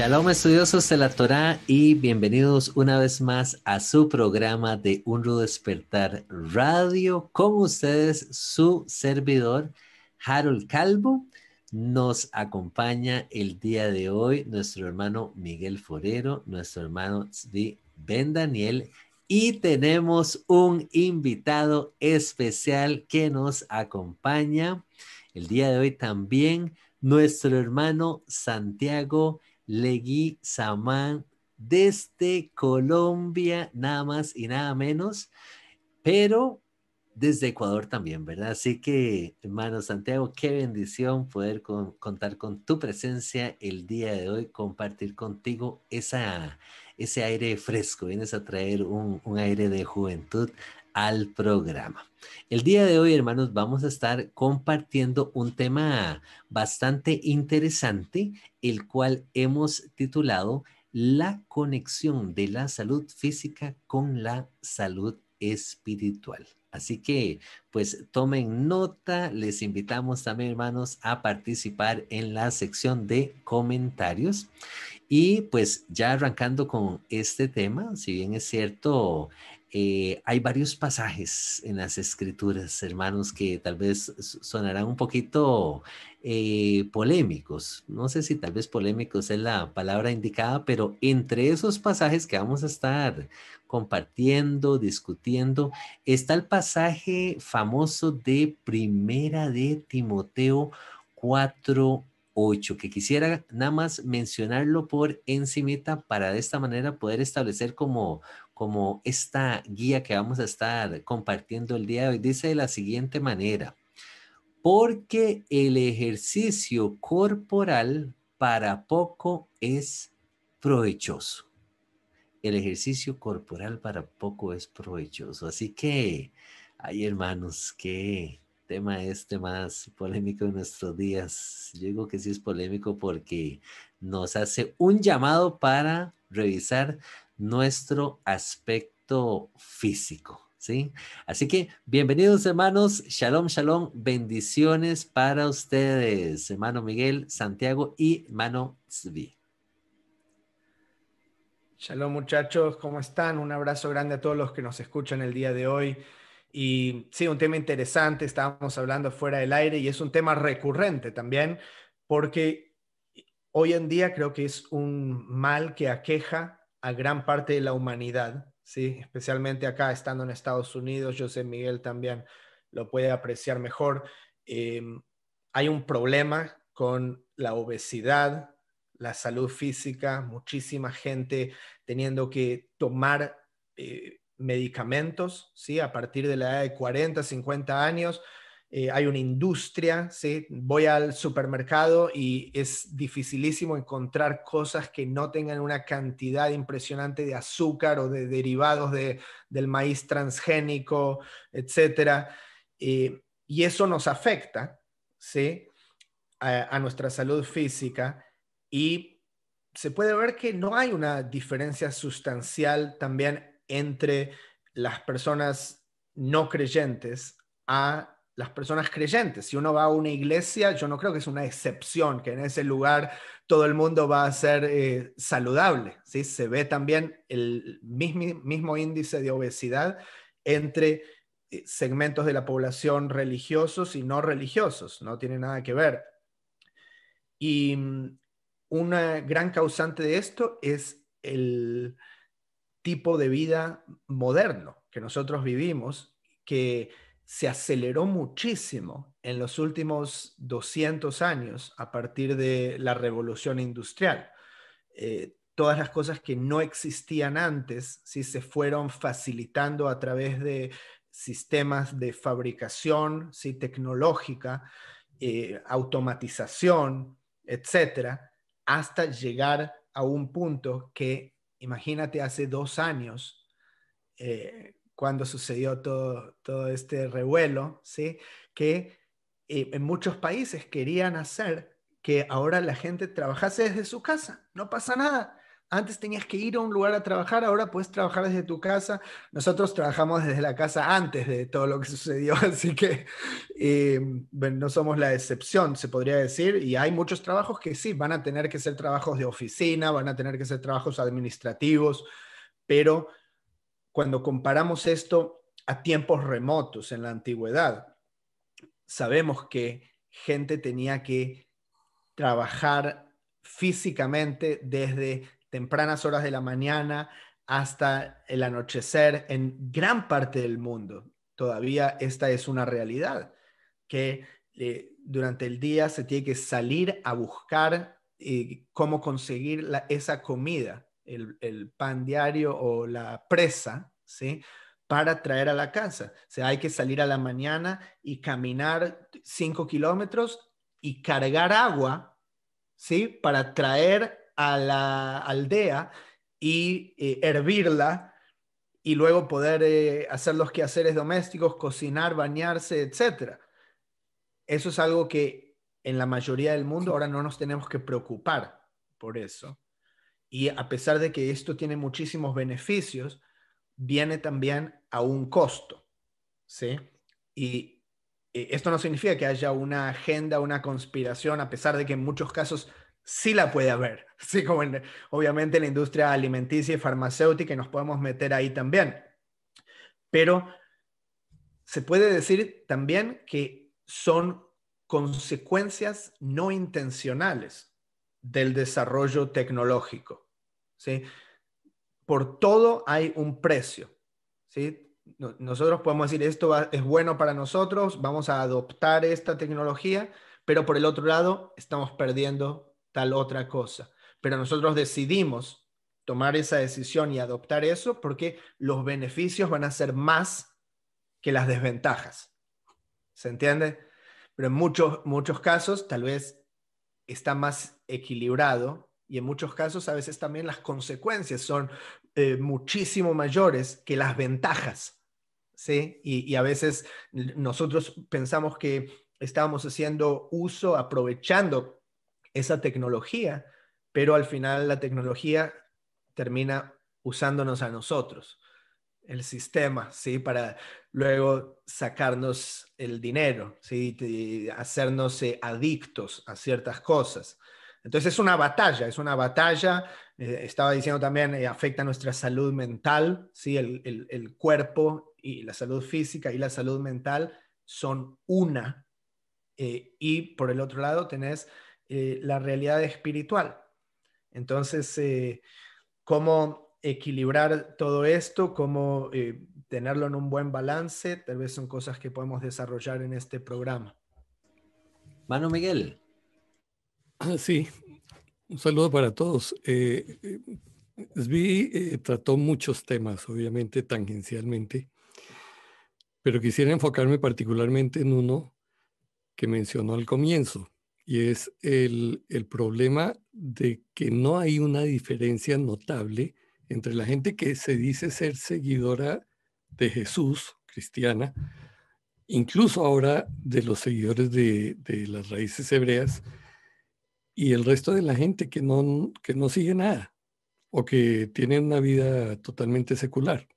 Shalom estudiosos de la Torah y bienvenidos una vez más a su programa de Un Rudo Despertar Radio. Con ustedes su servidor Harold Calvo. Nos acompaña el día de hoy nuestro hermano Miguel Forero, nuestro hermano Ben Daniel y tenemos un invitado especial que nos acompaña el día de hoy también, nuestro hermano Santiago Legui Samán desde Colombia, nada más y nada menos, pero desde Ecuador también, ¿verdad? Así que, hermano Santiago, qué bendición poder contar con tu presencia el día de hoy, compartir contigo ese aire fresco, vienes a traer un, un aire de juventud al programa. El día de hoy, hermanos, vamos a estar compartiendo un tema bastante interesante, el cual hemos titulado La conexión de la salud física con la salud espiritual. Así que, pues tomen nota, les invitamos también, hermanos, a participar en la sección de comentarios. Y pues ya arrancando con este tema, si bien es cierto, eh, hay varios pasajes en las escrituras, hermanos, que tal vez sonarán un poquito eh, polémicos. No sé si tal vez polémicos es la palabra indicada, pero entre esos pasajes que vamos a estar compartiendo, discutiendo, está el pasaje famoso de Primera de Timoteo 4, 8, que quisiera nada más mencionarlo por encimita para de esta manera poder establecer como, como esta guía que vamos a estar compartiendo el día de hoy. Dice de la siguiente manera, porque el ejercicio corporal para poco es provechoso. El ejercicio corporal para poco es provechoso. Así que, hay hermanos, qué tema este más polémico en nuestros días. Yo digo que sí es polémico porque nos hace un llamado para revisar nuestro aspecto físico. ¿Sí? Así que bienvenidos hermanos, shalom, shalom, bendiciones para ustedes, hermano Miguel, Santiago y hermano Zvi. Shalom muchachos, ¿cómo están? Un abrazo grande a todos los que nos escuchan el día de hoy. Y sí, un tema interesante, estábamos hablando fuera del aire y es un tema recurrente también, porque hoy en día creo que es un mal que aqueja a gran parte de la humanidad, ¿sí? especialmente acá, estando en Estados Unidos, yo sé Miguel también lo puede apreciar mejor. Em, hay un problema con la obesidad, la salud física, muchísima gente teniendo que tomar eh, medicamentos, ¿sí? A partir de la edad de 40, 50 años, eh, hay una industria, ¿sí? voy al supermercado y es dificilísimo encontrar cosas que no tengan una cantidad impresionante de azúcar o de derivados del maíz transgénico, etc. Eh, y eso nos afecta ¿sí? a, a nuestra salud física y se puede ver que no hay una diferencia sustancial también entre las personas no creyentes a las personas creyentes. Si uno va a una iglesia, yo no creo que es una excepción, que en ese lugar todo el mundo va a ser eh, saludable. ¿sí? Se ve también el mismo, mismo índice de obesidad entre eh, segmentos de la población religiosos y no religiosos. No tiene nada que ver. Y mm, una gran causante de esto es el tipo de vida moderno que nosotros vivimos, que se aceleró muchísimo en los últimos 200 años a partir de la revolución industrial. Eh, todas las cosas que no existían antes, sí se fueron facilitando a través de sistemas de fabricación sí, tecnológica, eh, automatización, etcétera, hasta llegar a un punto que, imagínate, hace dos años, eh, cuando sucedió todo, todo este revuelo, ¿sí? que eh, en muchos países querían hacer que ahora la gente trabajase desde su casa, no pasa nada. Antes tenías que ir a un lugar a trabajar, ahora puedes trabajar desde tu casa. Nosotros trabajamos desde la casa antes de todo lo que sucedió, así que eh, no somos la excepción, se podría decir. Y hay muchos trabajos que sí, van a tener que ser trabajos de oficina, van a tener que ser trabajos administrativos, pero cuando comparamos esto a tiempos remotos en la antigüedad, sabemos que gente tenía que trabajar físicamente desde tempranas horas de la mañana hasta el anochecer en gran parte del mundo. Todavía esta es una realidad, que eh, durante el día se tiene que salir a buscar eh, cómo conseguir esa comida, el, pan diario o la presa, ¿sí? para traer a la casa. O sea, hay que salir a la mañana y caminar cinco kilómetros y cargar agua, ¿sí? Para traer a la aldea y eh, hervirla y luego poder eh, hacer los quehaceres domésticos, cocinar, bañarse, etc. Eso es algo que en la mayoría del mundo ahora no nos tenemos que preocupar por eso. Y a pesar de que esto tiene muchísimos beneficios, viene también a un costo. ¿sí? Y eh, esto no significa que haya una agenda, una conspiración, a pesar de que en muchos casos sí la puede haber, sí, como obviamente en la industria alimenticia y farmacéutica y nos podemos meter ahí también. Pero se puede decir también que son consecuencias no intencionales del desarrollo tecnológico. ¿sí? Por todo hay un precio. ¿sí? Nosotros podemos decir esto es bueno para nosotros, vamos a adoptar esta tecnología, pero por el otro lado estamos perdiendo tal otra cosa. Pero nosotros decidimos tomar esa decisión y adoptar eso porque los beneficios van a ser más que las desventajas. ¿Se entiende? Pero en muchos, muchos casos tal vez está más equilibrado y en muchos casos a veces también las consecuencias son eh, muchísimo mayores que las ventajas. ¿sí? Y, y a veces nosotros pensamos que estábamos haciendo uso, aprovechando esa tecnología, pero al final la tecnología termina usándonos a nosotros, el sistema, ¿sí? Para luego sacarnos el dinero, ¿sí? hacernos eh, adictos a ciertas cosas. Entonces es una batalla, es una batalla, eh, estaba diciendo también, eh, afecta nuestra salud mental, ¿sí? El, el, cuerpo y la salud física y la salud mental son una. y por el otro lado tenés eh, la realidad espiritual. Entonces, eh, ¿cómo equilibrar todo esto? ¿Cómo eh, tenerlo en un buen balance? Tal vez son cosas que podemos desarrollar en este programa. Mano Miguel. Ah, sí, un saludo para todos. SBI trató muchos temas, obviamente tangencialmente, pero quisiera enfocarme particularmente en uno que mencionó al comienzo, y es el, problema de que no hay una diferencia notable entre la gente que se dice ser seguidora de Jesús, cristiana, incluso ahora de los seguidores de, las raíces hebreas, y el resto de la gente que no, que no sigue nada o que tiene una vida totalmente secular.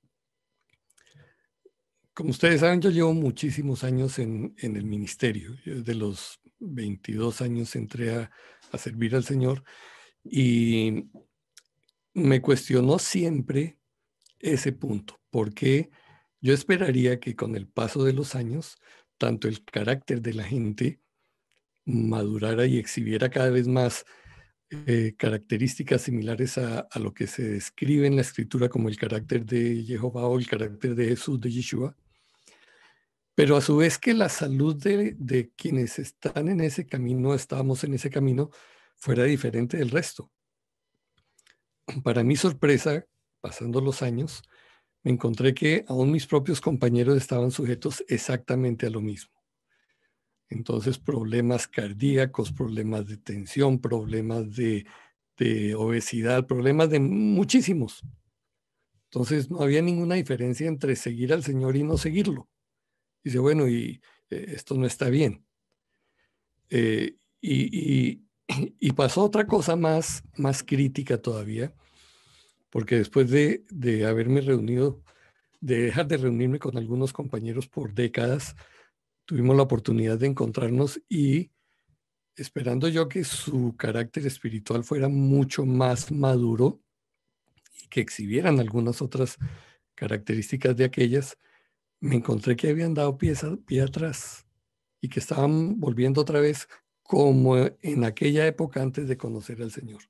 Como ustedes saben, yo llevo muchísimos años en, en el ministerio, de los 22 años entré a, servir al Señor y me cuestionó siempre ese punto, porque yo esperaría que con el paso de los años, tanto el carácter de la gente madurara y exhibiera cada vez más eh, características similares a, lo que se describe en la escritura como el carácter de Jehová o el carácter de Jesús, de Yeshua, pero a su vez que la salud de, quienes están en ese camino, estábamos en ese camino, fuera diferente del resto. Para mi sorpresa, pasando los años, me encontré que aún mis propios compañeros estaban sujetos exactamente a lo mismo. Entonces, problemas cardíacos, problemas de tensión, problemas de, obesidad, problemas de muchísimos. Entonces, no había ninguna diferencia entre seguir al Señor y no seguirlo. Dice, bueno, y eh, esto no está bien. Eh, y, pasó otra cosa más, más crítica todavía, porque después de, de haberme reunido, de dejar de reunirme con algunos compañeros por décadas, tuvimos la oportunidad de encontrarnos y esperando yo que su carácter espiritual fuera mucho más maduro y que exhibieran algunas otras características de aquellas, me encontré que habían dado pie, atrás y que estaban volviendo otra vez como en aquella época antes de conocer al Señor.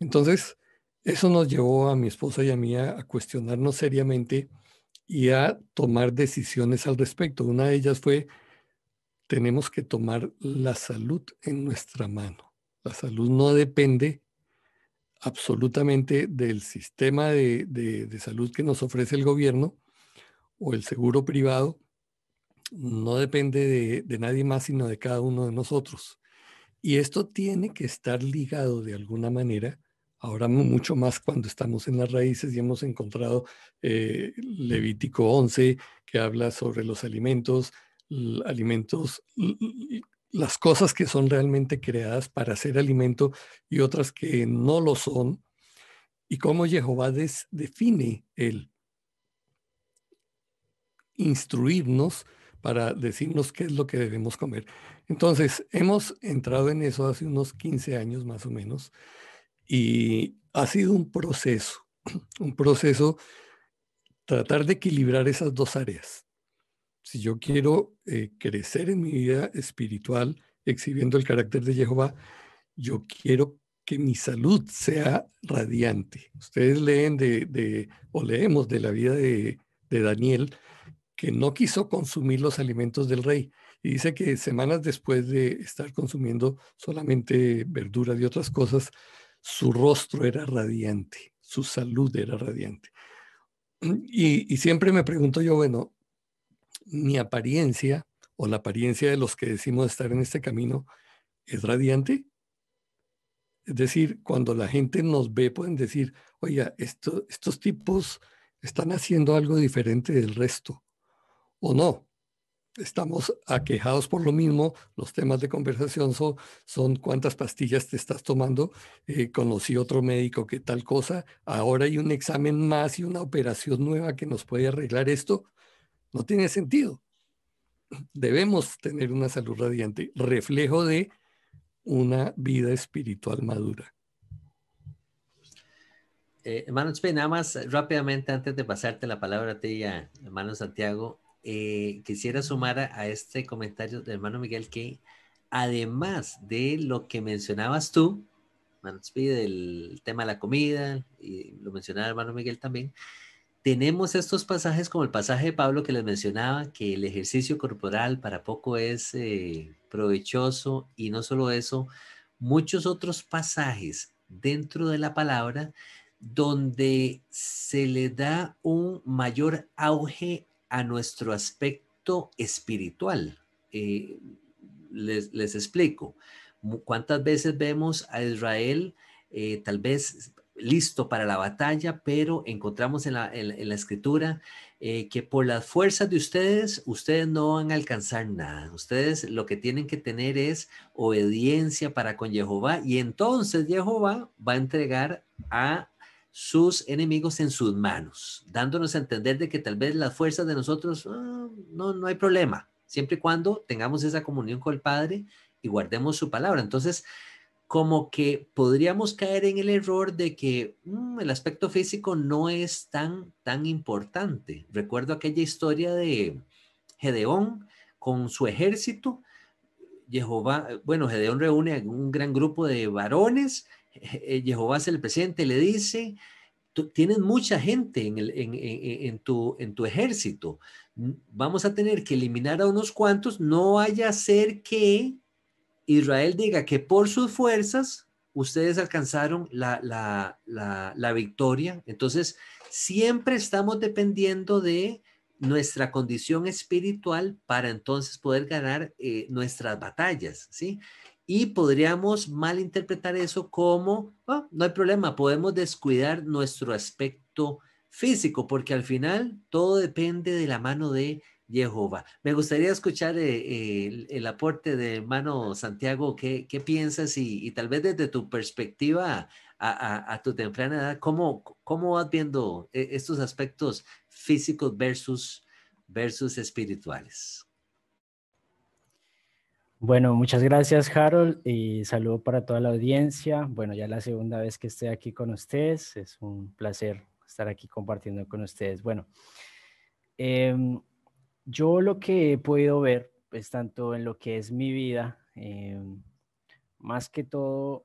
Entonces, eso nos llevó a mi esposa y a mí a, cuestionarnos seriamente y a tomar decisiones al respecto. Una de ellas fue, tenemos que tomar la salud en nuestra mano. La salud no depende absolutamente del sistema de salud que nos ofrece el gobierno o el seguro privado, no depende de, nadie más, sino de cada uno de nosotros. Y esto tiene que estar ligado de alguna manera, ahora mucho más cuando estamos en las raíces y hemos encontrado eh, Levítico 11, que habla sobre los alimentos, alimentos, las cosas que son realmente creadas para ser alimento y otras que no lo son, y cómo Jehová define el instruirnos para decirnos qué es lo que debemos comer. Entonces, hemos entrado en eso hace unos 15 años más o menos y ha sido un proceso, un proceso tratar de equilibrar esas dos áreas. Si yo quiero eh, crecer en mi vida espiritual, exhibiendo el carácter de Jehová, yo quiero que mi salud sea radiante. Ustedes leen de, o leemos de la vida de, de Daniel, que no quiso consumir los alimentos del rey. Y dice que semanas después de estar consumiendo solamente verduras y otras cosas, su rostro era radiante, su salud era radiante. Y, siempre me pregunto yo, bueno, mi apariencia o la apariencia de los que decimos estar en este camino es radiante. Es decir, cuando la gente nos ve, pueden decir, oye, esto, estos tipos están haciendo algo diferente del resto o no. Estamos aquejados por lo mismo, los temas de conversación son, son cuántas pastillas te estás tomando, eh, conocí otro médico que tal cosa, ahora hay un examen más y una operación nueva que nos puede arreglar esto. No tiene sentido. Debemos tener una salud radiante, reflejo de una vida espiritual madura. Eh, hermano nada más rápidamente antes de pasarte la palabra a ti, hermano Santiago, eh, quisiera sumar a, este comentario del hermano Miguel que además de lo que mencionabas tú, del tema de la comida, y lo mencionaba el hermano Miguel también, tenemos estos pasajes como el pasaje de Pablo que les mencionaba, que el ejercicio corporal para poco es eh, provechoso y no solo eso, muchos otros pasajes dentro de la palabra donde se le da un mayor auge a nuestro aspecto espiritual. Eh, les, explico. ¿Cuántas veces vemos a Israel eh, tal vez listo para la batalla, pero encontramos en la, escritura eh, que por las fuerzas de ustedes, ustedes no van a alcanzar nada. Ustedes lo que tienen que tener es obediencia para con Jehová y entonces Jehová va a entregar a sus enemigos en sus manos, dándonos a entender de que tal vez las fuerzas de nosotros ah, no, no hay problema, siempre y cuando tengamos esa comunión con el Padre y guardemos su palabra. Entonces, como que podríamos caer en el error de que mm, el aspecto físico no es tan, tan importante. Recuerdo aquella historia de Gedeón con su ejército. Jehová, bueno, Gedeón reúne a un gran grupo de varones Jehová es el presidente, le dice, tú, mucha gente en, tu, ejército, vamos a tener que eliminar a unos cuantos, no vaya a ser que Israel diga que por sus fuerzas ustedes alcanzaron la, victoria. Entonces, siempre estamos dependiendo de nuestra condición espiritual para entonces poder ganar eh, nuestras batallas, ¿sí? Y podríamos malinterpretar eso como, ah, no hay problema, podemos descuidar nuestro aspecto físico, porque al final todo depende de la mano de Jehová. Me gustaría escuchar eh, el, aporte de hermano Santiago, ¿qué, qué piensas? Y, tal vez desde tu perspectiva a, tu temprana edad, ¿cómo, ¿cómo vas viendo eh, estos aspectos físicos versus, versus espirituales? Bueno, muchas gracias Harold y saludo para toda la audiencia. Bueno, ya la segunda vez que estoy aquí con ustedes, es un placer estar aquí compartiendo con ustedes. Bueno, em, yo lo que he podido ver, pues tanto en lo que es mi vida, em, más que todo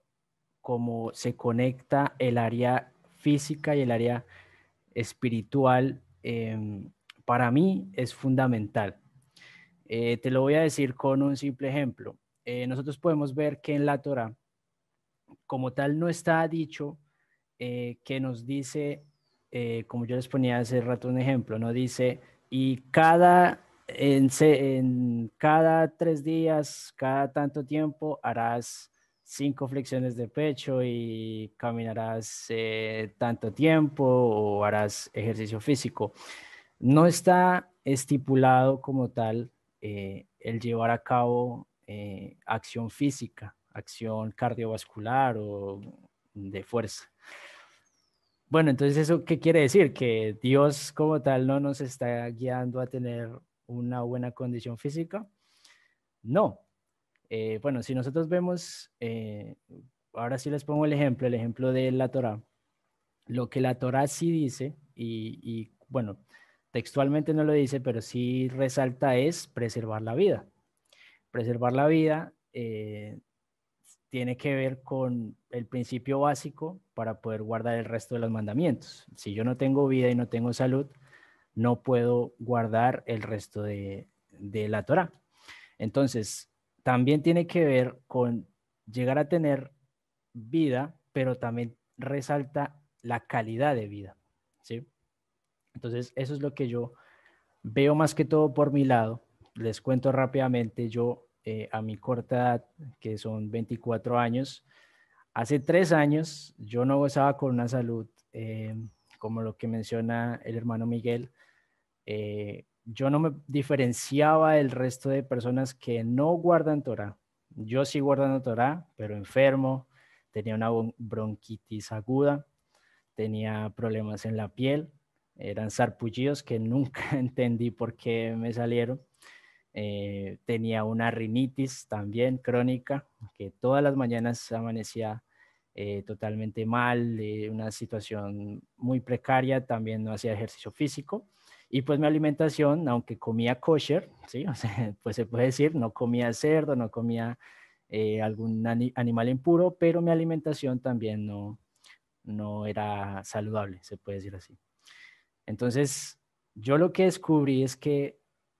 cómo se conecta el área física y el área espiritual, em, para mí es fundamental. Eh, te lo voy a decir con un simple ejemplo. Eh, nosotros podemos ver que en la Torah, como tal, no está dicho eh, que nos dice, como yo les ponía hace rato un ejemplo, no dice, y cada, en, cada tres días, cada tanto tiempo harás cinco flexiones de pecho y caminarás eh, tanto tiempo o harás ejercicio físico. No está estipulado como tal eh, el llevar a cabo eh, acción física, acción cardiovascular o de fuerza. Bueno, entonces eso qué quiere decir? Que Dios como tal no nos está guiando a tener una buena condición física. No, eh, bueno, si nosotros vemos, ahora sí les pongo el ejemplo, el ejemplo de la Torah. Lo que la Torah sí dice, y, bueno, textualmente no lo dice, pero sí resalta es preservar la vida. Preservar la vida eh, tiene que ver con el principio básico para poder guardar el resto de los mandamientos. Si yo no tengo vida y no tengo salud, no puedo guardar el resto de, de la Torah. Entonces, también tiene que ver con llegar a tener vida, pero también resalta la calidad de vida, ¿sí? Entonces, eso es lo que yo veo más que todo por mi lado. Les cuento rápidamente, yo eh, a mi corta edad, que son 24 años, hace tres años yo no gozaba con una salud eh, como lo que menciona el hermano Miguel, eh, yo no me diferenciaba del resto de personas que no guardan Torah. Yo sí guardando Torah, pero enfermo, tenía una bronquitis aguda, tenía problemas en la piel, eran sarpullidos que nunca entendí por qué me salieron. Eh, tenía una rinitis también crónica, que todas las mañanas amanecía eh, totalmente mal, de una situación muy precaria, también no hacía ejercicio físico y pues mi alimentación, aunque comía kosher, ¿sí? O sea, pues se puede decir, no comía cerdo, no comía eh, algún animal impuro, pero mi alimentación también no, no era saludable, se puede decir así. Entonces, yo lo que descubrí es que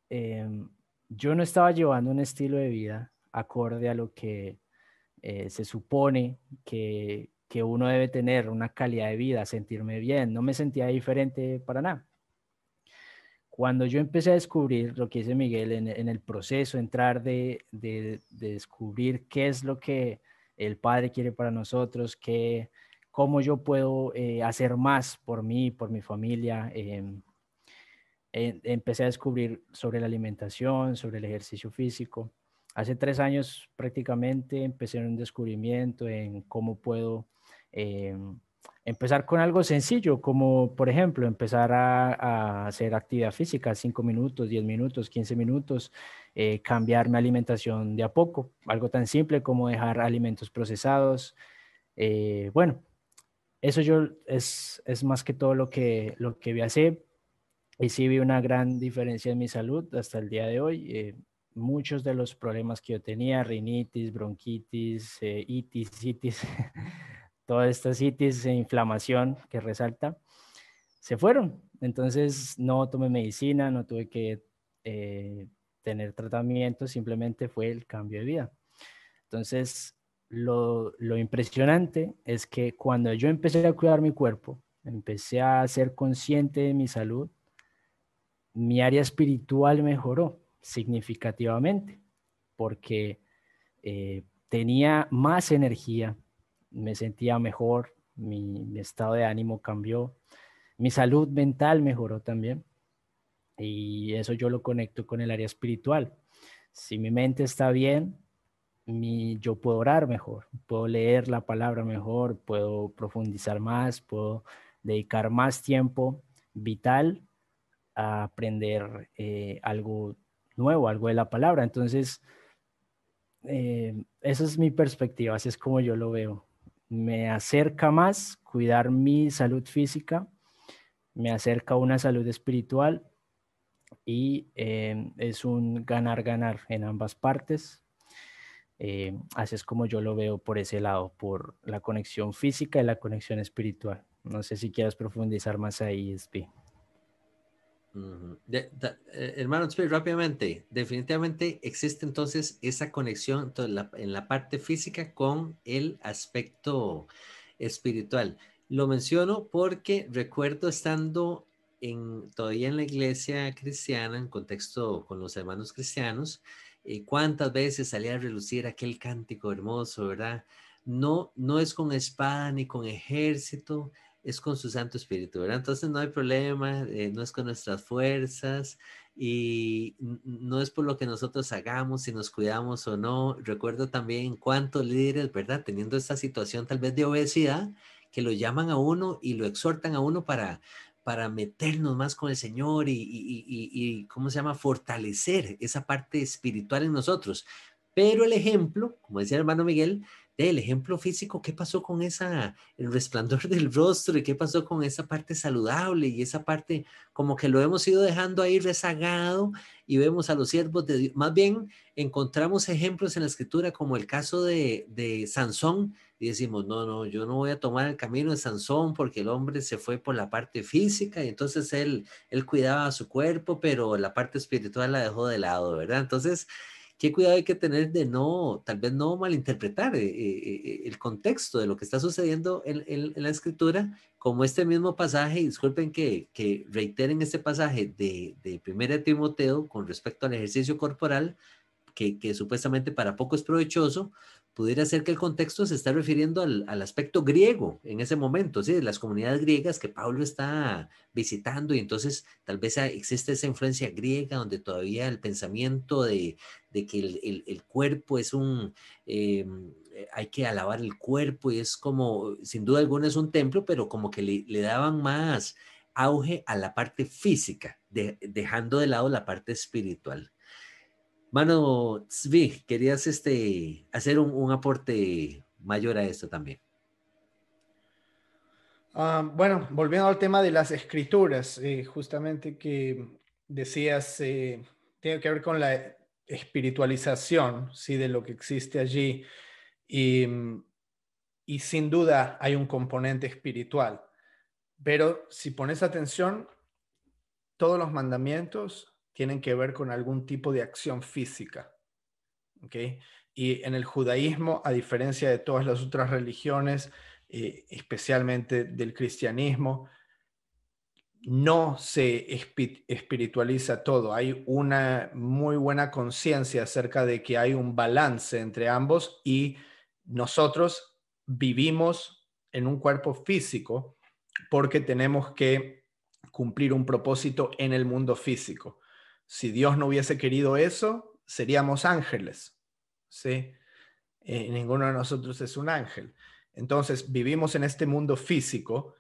em, yo no estaba llevando un estilo de vida acorde a lo que eh, se supone que, que uno debe tener, una calidad de vida, sentirme bien. No me sentía diferente para nada. Cuando yo empecé a descubrir lo que dice Miguel en, el proceso, entrar de, descubrir qué es lo que el Padre quiere para nosotros, qué, cómo yo puedo eh, hacer más por mí, por mi familia, em, empecé a descubrir sobre la alimentación, sobre el ejercicio físico. Hace tres años prácticamente empecé un descubrimiento en cómo puedo em, empezar con algo sencillo, como por ejemplo empezar a, hacer actividad física, 5 minutos, 10 minutos, 15 minutos, eh, cambiar mi alimentación de a poco, algo tan simple como dejar alimentos procesados. Eh, bueno, eso yo es, es, más que todo lo que, lo que vi hacer y sí vi una gran diferencia en mi salud hasta el día de hoy. Eh, muchos de los problemas que yo tenía, rinitis, bronquitis, itis, itis, todas estas citis e inflamación que resalta, se fueron. Entonces no tomé medicina, no tuve que eh, tener tratamiento, simplemente fue el cambio de vida. Entonces, lo, impresionante es que cuando yo empecé a cuidar mi cuerpo, empecé a ser consciente de mi salud, mi área espiritual mejoró significativamente porque eh, tenía más energía, me sentía mejor, mi, estado de ánimo cambió, mi salud mental mejoró también. Y eso yo lo conecto con el área espiritual. Si mi mente está bien, mi, yo puedo orar mejor, puedo leer la palabra mejor, puedo profundizar más, puedo dedicar más tiempo vital a aprender eh, algo nuevo, algo de la palabra. Entonces, eh, esa es mi perspectiva, así es como yo lo veo. Me acerca más cuidar mi salud física, me acerca a una salud espiritual y eh, es un ganar-ganar en ambas partes. Eh, como yo lo veo por ese lado, por la conexión física y la conexión espiritual. No sé si quieras profundizar más ahí, Spi. Eh, hermano, rápidamente, definitivamente existe entonces esa conexión en la parte física con el aspecto espiritual. Lo menciono porque recuerdo estando todavía en la iglesia cristiana, en contexto con los hermanos cristianos, eh, cuántas veces salía a relucir aquel cántico hermoso, ¿verdad? No, no es con espada ni con ejército, es con su Santo Espíritu, ¿verdad? Entonces no hay problema, eh, no es con nuestras fuerzas y no es por lo que nosotros hagamos, si nos cuidamos o no. Recuerdo también cuántos líderes, ¿verdad? Teniendo esta situación tal vez de obesidad, que lo llaman a uno y lo exhortan a uno para, para meternos más con el Señor y, y, ¿cómo se llama? Fortalecer esa parte espiritual en nosotros. Pero el ejemplo, como decía el hermano Miguel, el ejemplo físico, ¿qué pasó con esa, el resplandor del rostro y qué pasó con esa parte saludable y esa parte como que lo hemos ido dejando ahí rezagado y vemos a los siervos de Dios? Más bien encontramos ejemplos en la escritura como el caso de, de Sansón y decimos, no, no, yo no voy a tomar el camino de Sansón porque el hombre se fue por la parte física y entonces él, él cuidaba su cuerpo, pero la parte espiritual la dejó de lado, ¿verdad? Entonces, qué cuidado hay que tener de no, tal vez no malinterpretar eh, eh, el contexto de lo que está sucediendo en, la escritura, como este mismo pasaje, disculpen que, que reiteren este pasaje de, de 1 Timoteo con respecto al ejercicio corporal, que, que, supuestamente para poco es provechoso, pudiera ser que el contexto se está refiriendo al, aspecto griego en ese momento, ¿sí? de las comunidades griegas que Pablo está visitando y entonces tal vez existe esa influencia griega donde todavía el pensamiento de, que el, cuerpo es un, eh, hay que alabar el cuerpo y es como, sin duda alguna es un templo, pero como que le, daban más auge a la parte física, dejando de lado la parte espiritual. Mano Zvi, querías este, hacer un, aporte mayor a esto también. Ah, bueno, volviendo al tema de las escrituras, eh, justamente que decías, eh, tiene que ver con la espiritualización ¿sí? de lo que existe allí. Y, y sin duda hay un componente espiritual. Pero si pones atención, todos los mandamientos tienen que ver con algún tipo de acción física. ¿okay? Y en el judaísmo, a diferencia de todas las otras religiones, eh, especialmente del cristianismo, no se espiritualiza todo. Hay una muy buena conciencia acerca de que hay un balance entre ambos y nosotros vivimos en un cuerpo físico porque tenemos que cumplir un propósito en el mundo físico. Si Dios no hubiese querido eso, seríamos ángeles. ¿sí? Eh, ninguno de nosotros es un ángel. Entonces, vivimos en este mundo físico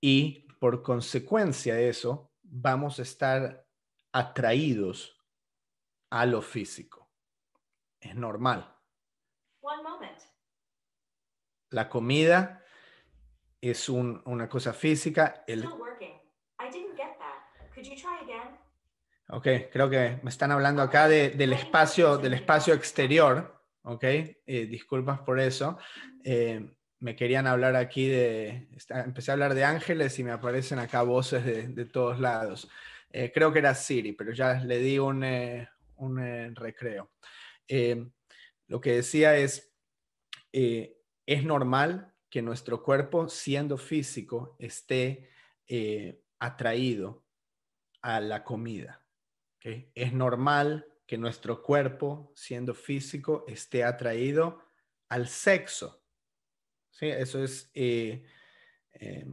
y por consecuencia de eso, vamos a estar atraídos a lo físico. Es normal. La comida es una cosa física. El... Ok, creo que me están hablando acá del, espacio, del espacio exterior. Ok, eh, disculpas por eso. Eh, me querían hablar aquí de, empecé a hablar de ángeles y me aparecen acá voces de, todos lados. Eh, creo que era Siri, pero ya le di un, un recreo. lo que decía es, es normal que nuestro cuerpo, siendo físico, esté atraído a la comida. Es normal que nuestro cuerpo, siendo físico, esté atraído al sexo. ¿Sí? Eso es, eh, eh,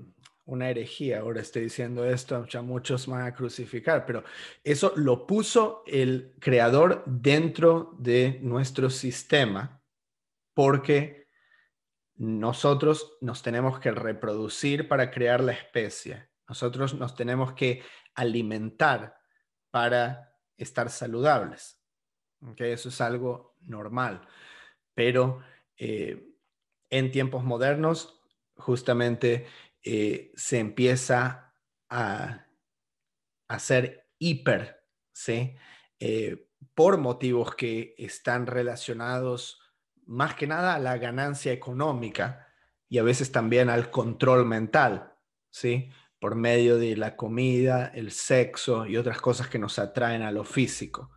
una herejía. Ahora estoy diciendo esto, muchos van a crucificar, pero eso lo puso el creador dentro de nuestro sistema porque nosotros nos tenemos que reproducir para crear la especie. Nosotros nos tenemos que alimentar para estar saludables. ¿Okay? Eso es algo normal. Pero eh, en tiempos modernos, justamente eh, se empieza a, hacer hiper, ¿sí? Eh, por motivos que están relacionados más que nada a la ganancia económica y a veces también al control mental, ¿sí? Por medio de la comida, el sexo y otras cosas que nos atraen a lo físico.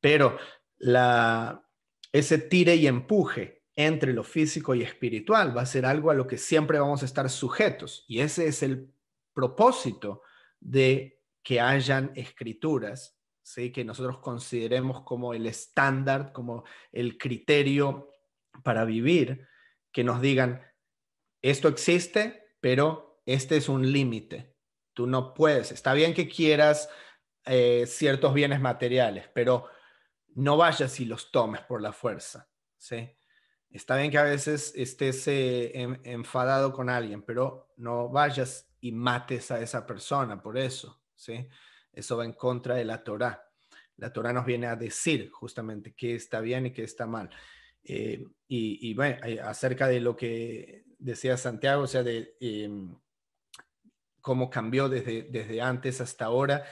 Pero la, ese tire y empuje entre lo físico y espiritual, va a ser algo a lo que siempre vamos a estar sujetos. Y ese es el propósito de que hayan escrituras, ¿sí? que nosotros consideremos como el estándar, como el criterio para vivir, que nos digan, esto existe, pero este es un límite. Tú no puedes, está bien que quieras eh, ciertos bienes materiales, pero no vayas y los tomes por la fuerza. ¿sí? Está bien que a veces estés eh, enfadado con alguien, pero no vayas y mates a esa persona por eso, ¿sí? Eso va en contra de la Torah. La Torah nos viene a decir justamente qué está bien y qué está mal. Eh, y, bueno, eh, acerca de lo que decía Santiago, o sea, de em, cómo cambió desde, desde antes hasta ahora.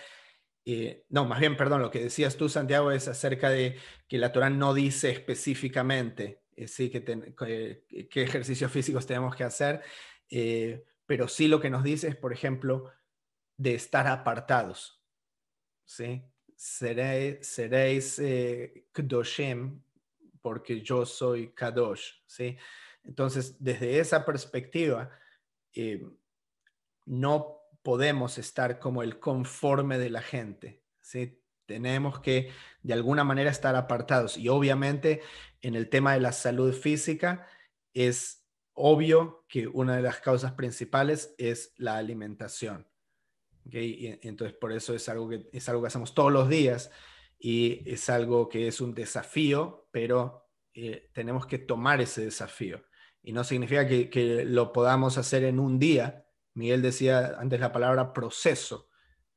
no, más bien, perdón, lo que decías tú, Santiago, es acerca de que la Torah no dice específicamente eh, sí, que qué ejercicios físicos tenemos que hacer, eh, pero sí lo que nos dice es, por ejemplo, de estar apartados. ¿sí? Seréis, seréis eh, Kdoshim porque yo soy Kadosh. ¿sí? Entonces, desde esa perspectiva, no podemos estar como el conforme de la gente. ¿sí? Tenemos que de alguna manera estar apartados. Y obviamente en el tema de la salud física es obvio que una de las causas principales es la alimentación. entonces por eso es algo, que, es algo que hacemos todos los días y es algo que es un desafío, pero eh, tenemos que tomar ese desafío. Y no significa que lo podamos hacer en un día. Miguel decía antes la palabra proceso.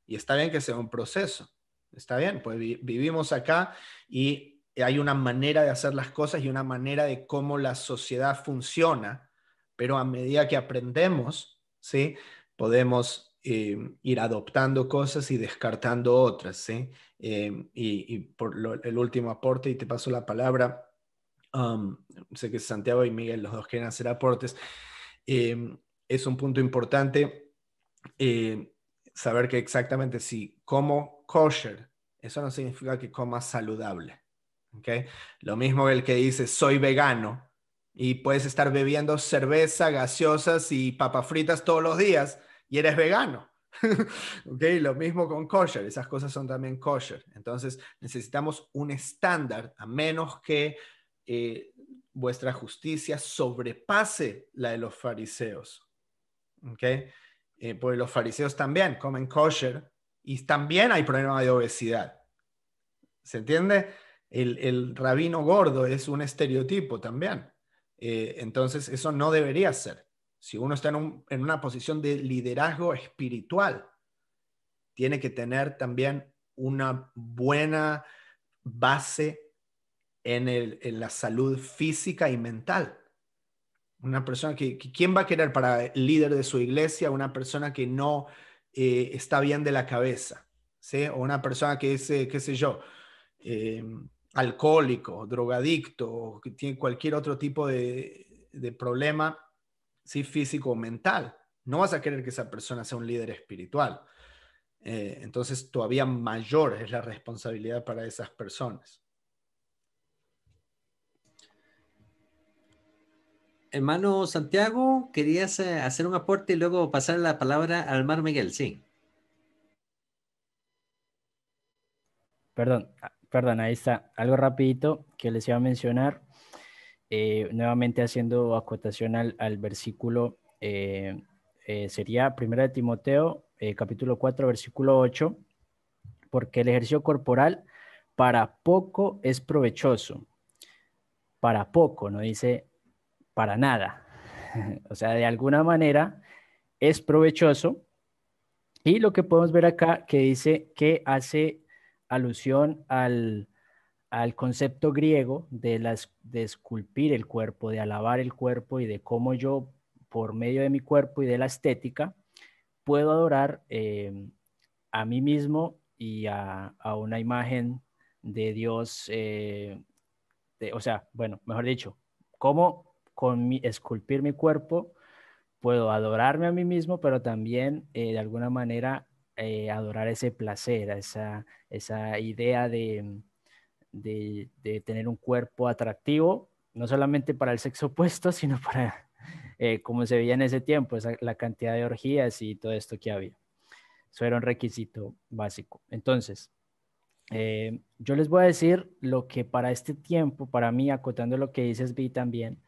Y está bien que sea un proceso Está bien, pues vivimos acá y hay una manera de hacer las cosas y una manera de cómo la sociedad funciona, pero a medida que aprendemos, ¿sí? Podemos eh, ir adoptando cosas y descartando otras, ¿sí? Eh, y, por el último aporte, y te paso la palabra, um, sé que Santiago y Miguel, los dos quieren hacer aportes, eh, es un punto importante saber que exactamente si como kosher, eso no significa que comas saludable. ¿okay? Lo mismo el que dice soy vegano y puedes estar bebiendo cerveza, gaseosas y papas fritas todos los días y eres vegano. ¿Okay? Lo mismo con kosher, esas cosas son también kosher. Entonces necesitamos un estándar a menos que eh, vuestra justicia sobrepase la de los fariseos. ¿Okay? Eh, porque los fariseos también comen kosher, y también hay problemas de obesidad. ¿Se entiende? El, rabino gordo es un estereotipo también. Eh, entonces, eso no debería ser. Si uno está en, una posición de liderazgo espiritual, tiene que tener también una buena base en la salud física y mental. Una persona que, ¿quién va a querer para el líder de su iglesia? Una persona que no eh, está bien de la cabeza. O una persona que es, eh, qué sé yo, eh, alcohólico, drogadicto, o que tiene cualquier otro tipo de, de problema, ¿sí? Físico o mental. No vas a querer que esa persona sea un líder espiritual. entonces, todavía mayor es la responsabilidad para esas personas. Hermano Santiago, querías eh, hacer un aporte y luego pasar la palabra al Mar Miguel, sí. Perdón, ah, perdón, ahí está. Algo rapidito que les iba a mencionar, eh, nuevamente haciendo acotación al, versículo eh, sería Primera de Timoteo, capítulo 4, versículo 8, porque el ejercicio corporal para poco es provechoso. Para poco, no dice para nada. o sea, de alguna manera es provechoso. Y lo que podemos ver acá que dice que hace alusión al, al concepto griego de, las, de esculpir el cuerpo, de alabar el cuerpo y de cómo yo, por medio de mi cuerpo y de la estética, puedo adorar eh, a mí mismo y a, una imagen de Dios, eh, o sea, bueno, mejor dicho, cómo con mi, esculpir mi cuerpo puedo adorarme a mí mismo, pero también eh, de alguna manera adorar ese placer, esa, esa idea de, de, tener un cuerpo atractivo, no solamente para el sexo opuesto, sino para, eh, como se veía en ese tiempo, esa, la cantidad de orgías y todo esto que había. Eso era un requisito básico. Entonces, eh, yo les voy a decir lo que para este tiempo, para mí, acotando lo que dices, Vi también,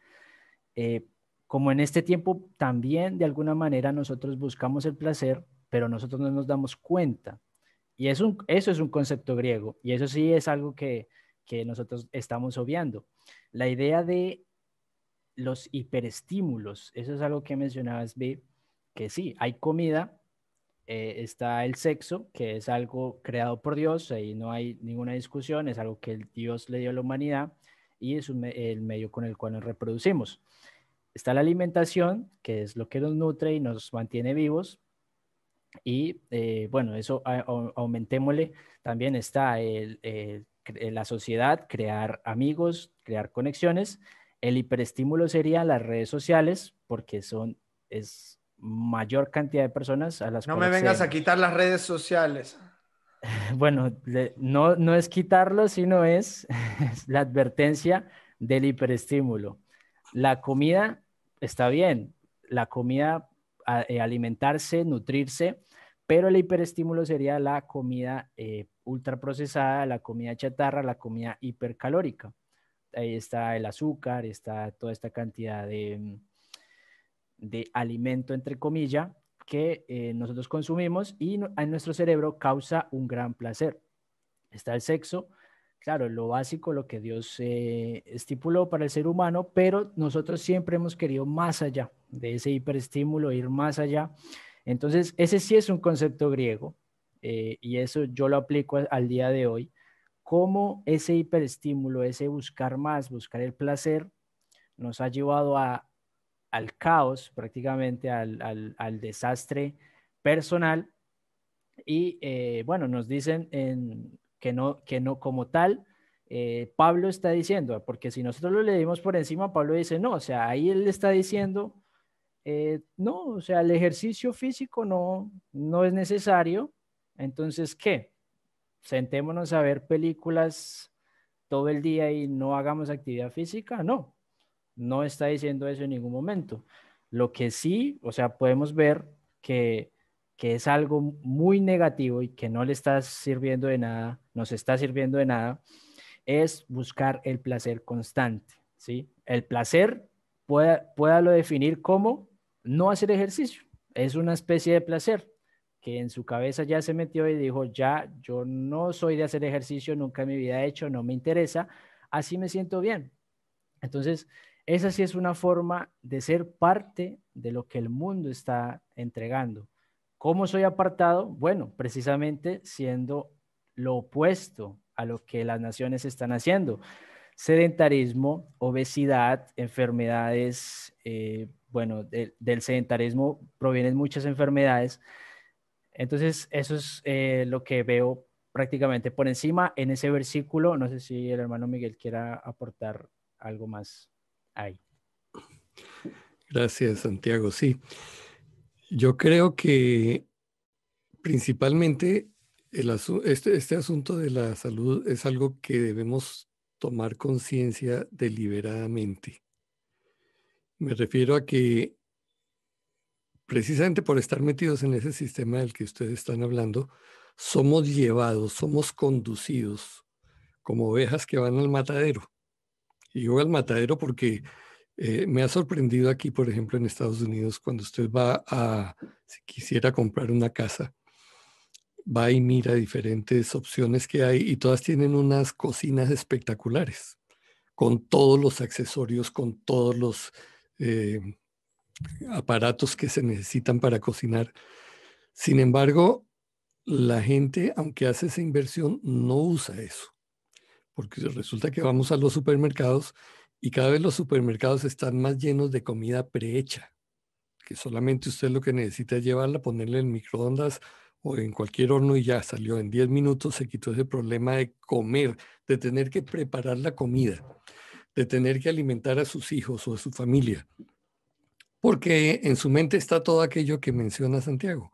eh, como en este tiempo también de alguna manera nosotros buscamos el placer, pero nosotros no nos damos cuenta y eso es un concepto griego y eso sí es algo que, nosotros estamos obviando. La idea de los hiperestímulos, eso es algo que mencionabas, B, que sí, hay comida, eh, está el sexo, que es algo creado por Dios, ahí no hay ninguna discusión, es algo que Dios le dio a la humanidad y es el medio con el cual nos reproducimos. Está la alimentación, que es lo que nos nutre y nos mantiene vivos, y eh, bueno, eso aumentémosle. También está la sociedad, crear amigos, crear conexiones. El hiperestímulo sería las redes sociales, porque son, es mayor cantidad de personas a las No me vengas a quitar las redes sociales. Bueno, no, no es quitarlo, sino es la advertencia del hiperestímulo. La comida está bien, la comida eh, alimentarse, nutrirse, pero el hiperestímulo sería la comida eh, ultraprocesada, la comida chatarra, la comida hipercalórica. Ahí está el azúcar, está toda esta cantidad de, de alimento, entre comillas, que eh, nosotros consumimos y en nuestro cerebro causa un gran placer. Está el sexo, claro, lo básico, lo que Dios eh, estipuló para el ser humano, pero nosotros siempre hemos querido más allá de ese hiperestímulo, ir más allá. Entonces, ese sí es un concepto griego eh, y eso yo lo aplico al día de hoy. Cómo ese hiperestímulo, ese buscar más, buscar el placer, nos ha llevado al caos, prácticamente al, desastre personal. Y eh, bueno, nos dicen que, no, que no como tal, eh, Pablo está diciendo, porque si nosotros lo leímos por encima, Pablo dice, no, o sea, ahí él está diciendo eh, no, o sea, el ejercicio físico no, no es necesario. Entonces, ¿qué? Sentémonos a ver películas todo el día y no hagamos actividad física. No, no está diciendo eso en ningún momento. Lo que sí, o sea, podemos ver que, que es algo muy negativo y que no le está sirviendo de nada, nos está sirviendo de nada, es buscar el placer constante, ¿sí? El placer pueda, pueda lo definir como no hacer ejercicio. Es una especie de placer que en su cabeza ya se metió y dijo, ya, yo no soy de hacer ejercicio, nunca en mi vida he hecho, no me interesa, así me siento bien. Entonces, esa sí es una forma de ser parte de lo que el mundo está entregando. ¿Cómo soy apartado? Bueno, precisamente siendo lo opuesto a lo que las naciones están haciendo. Sedentarismo, obesidad, enfermedades, eh, bueno, del sedentarismo provienen muchas enfermedades. Entonces, eso es eh, lo que veo prácticamente por encima en ese versículo. No sé si el hermano Miguel quiera aportar algo más Gracias, Santiago. Sí, yo creo que principalmente el este, este asunto de la salud es algo que debemos tomar conciencia deliberadamente. Me refiero a que precisamente por estar metidos en ese sistema del que ustedes están hablando, somos llevados, somos conducidos como ovejas que van al matadero. Y yo al matadero porque Eh, me ha sorprendido aquí, por ejemplo, en Estados Unidos, cuando usted va a, si quisiera comprar una casa, va y mira diferentes opciones que hay y todas tienen unas cocinas espectaculares, con todos los accesorios, con todos los eh, aparatos que se necesitan para cocinar. Sin embargo, la gente, aunque hace esa inversión, no usa eso, porque resulta que vamos a los supermercados y cada vez los supermercados están más llenos de comida prehecha, que solamente usted lo que necesita es llevarla, ponerle en microondas o en cualquier horno y ya salió. En 10 minutos se quitó ese problema de comer, de tener que preparar la comida, de tener que alimentar a sus hijos o a su familia. Porque en su mente está todo aquello que menciona Santiago.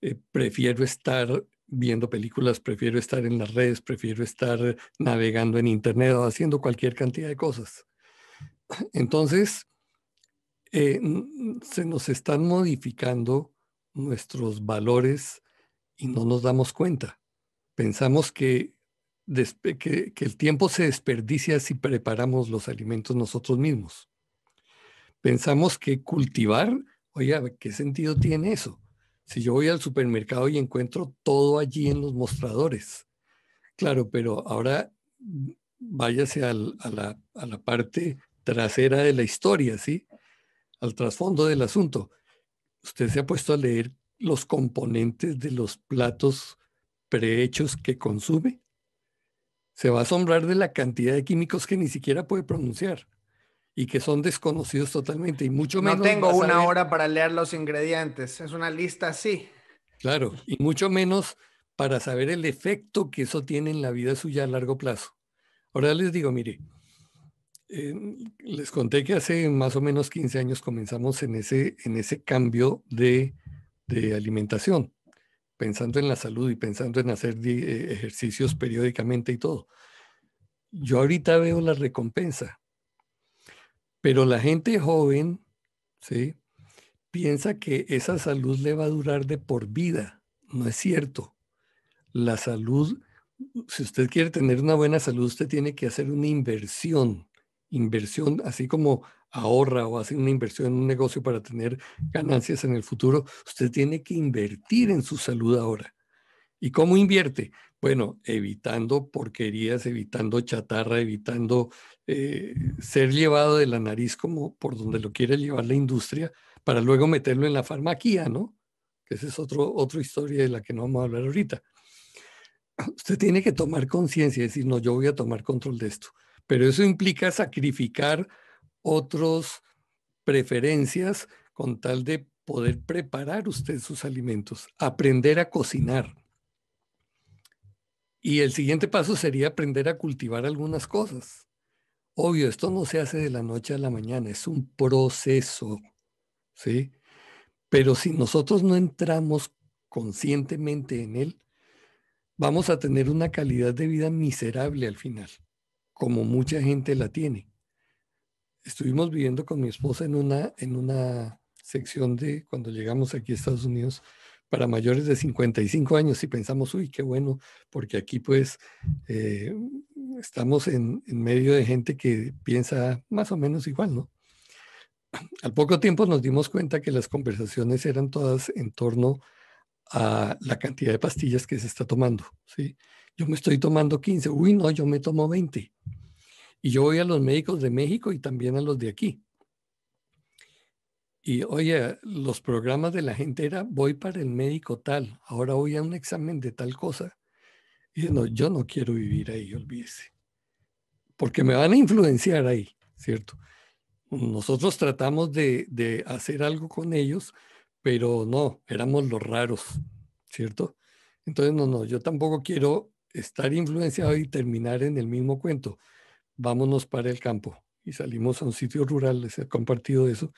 Eh, prefiero estar viendo películas, prefiero estar en las redes, prefiero estar navegando en Internet o haciendo cualquier cantidad de cosas. Entonces, eh, se nos están modificando nuestros valores y no nos damos cuenta. Pensamos que, que, el tiempo se desperdicia si preparamos los alimentos nosotros mismos. Pensamos que cultivar, oye, ¿qué sentido tiene eso? Si yo voy al supermercado y encuentro todo allí en los mostradores. Claro, pero ahora váyase a, la, parte trasera de la historia, ¿sí? Al trasfondo del asunto. Usted se ha puesto a leer los componentes de los platos prehechos que consume. Se va a asombrar de la cantidad de químicos que ni siquiera puede pronunciar y que son desconocidos totalmente y mucho menos. No tengo una hora para leer los ingredientes, es una lista así. Claro, y mucho menos para saber el efecto que eso tiene en la vida suya a largo plazo. Ahora les digo, mire, les conté que hace más o menos 15 años comenzamos en ese, en ese cambio de, de alimentación, pensando en la salud y pensando en hacer eh, ejercicios periódicamente y todo. Yo ahorita veo la recompensa, pero la gente joven, ¿sí? Piensa que esa salud le va a durar de por vida. No es cierto. La salud, si usted quiere tener una buena salud, usted tiene que hacer una inversión inversión, así como ahorra o hace una inversión en un negocio para tener ganancias en el futuro, usted tiene que invertir en su salud ahora. ¿Y cómo invierte? Bueno, evitando porquerías, evitando chatarra, evitando eh, ser llevado de la nariz como por donde lo quiere llevar la industria, para luego meterlo en la farmaquía, ¿no? Que esa es otra historia de la que no vamos a hablar ahorita. Usted tiene que tomar conciencia y decir, no, yo voy a tomar control de esto pero eso implica sacrificar otras preferencias con tal de poder preparar usted sus alimentos, aprender a cocinar. Y el siguiente paso sería aprender a cultivar algunas cosas. Obvio, esto no se hace de la noche a la mañana, es un proceso, ¿sí? Pero si nosotros no entramos conscientemente en él, vamos a tener una calidad de vida miserable al final como mucha gente la tiene. Estuvimos viviendo con mi esposa en una, en una sección de cuando llegamos aquí a Estados Unidos para mayores de 55 años y pensamos, uy, qué bueno, porque aquí pues eh, estamos en, en, medio de gente que piensa más o menos igual, ¿no? Al poco tiempo nos dimos cuenta que las conversaciones eran todas en torno a la cantidad de pastillas que se está tomando, ¿sí? Yo me estoy tomando 15, uy, no, yo me tomo 20. Y yo voy a los médicos de México y también a los de aquí. Y oye, los programas de la gente era, voy para el médico tal, ahora voy a un examen de tal cosa. Y no, yo no quiero vivir ahí, olvídese. Porque me van a influenciar ahí, ¿cierto? Nosotros tratamos de, de hacer algo con ellos, pero no, éramos los raros, ¿cierto? Entonces, no, no, yo tampoco quiero estar influenciado y terminar en el mismo cuento. Vámonos para el campo. Y salimos a un sitio rural, les he compartido eso.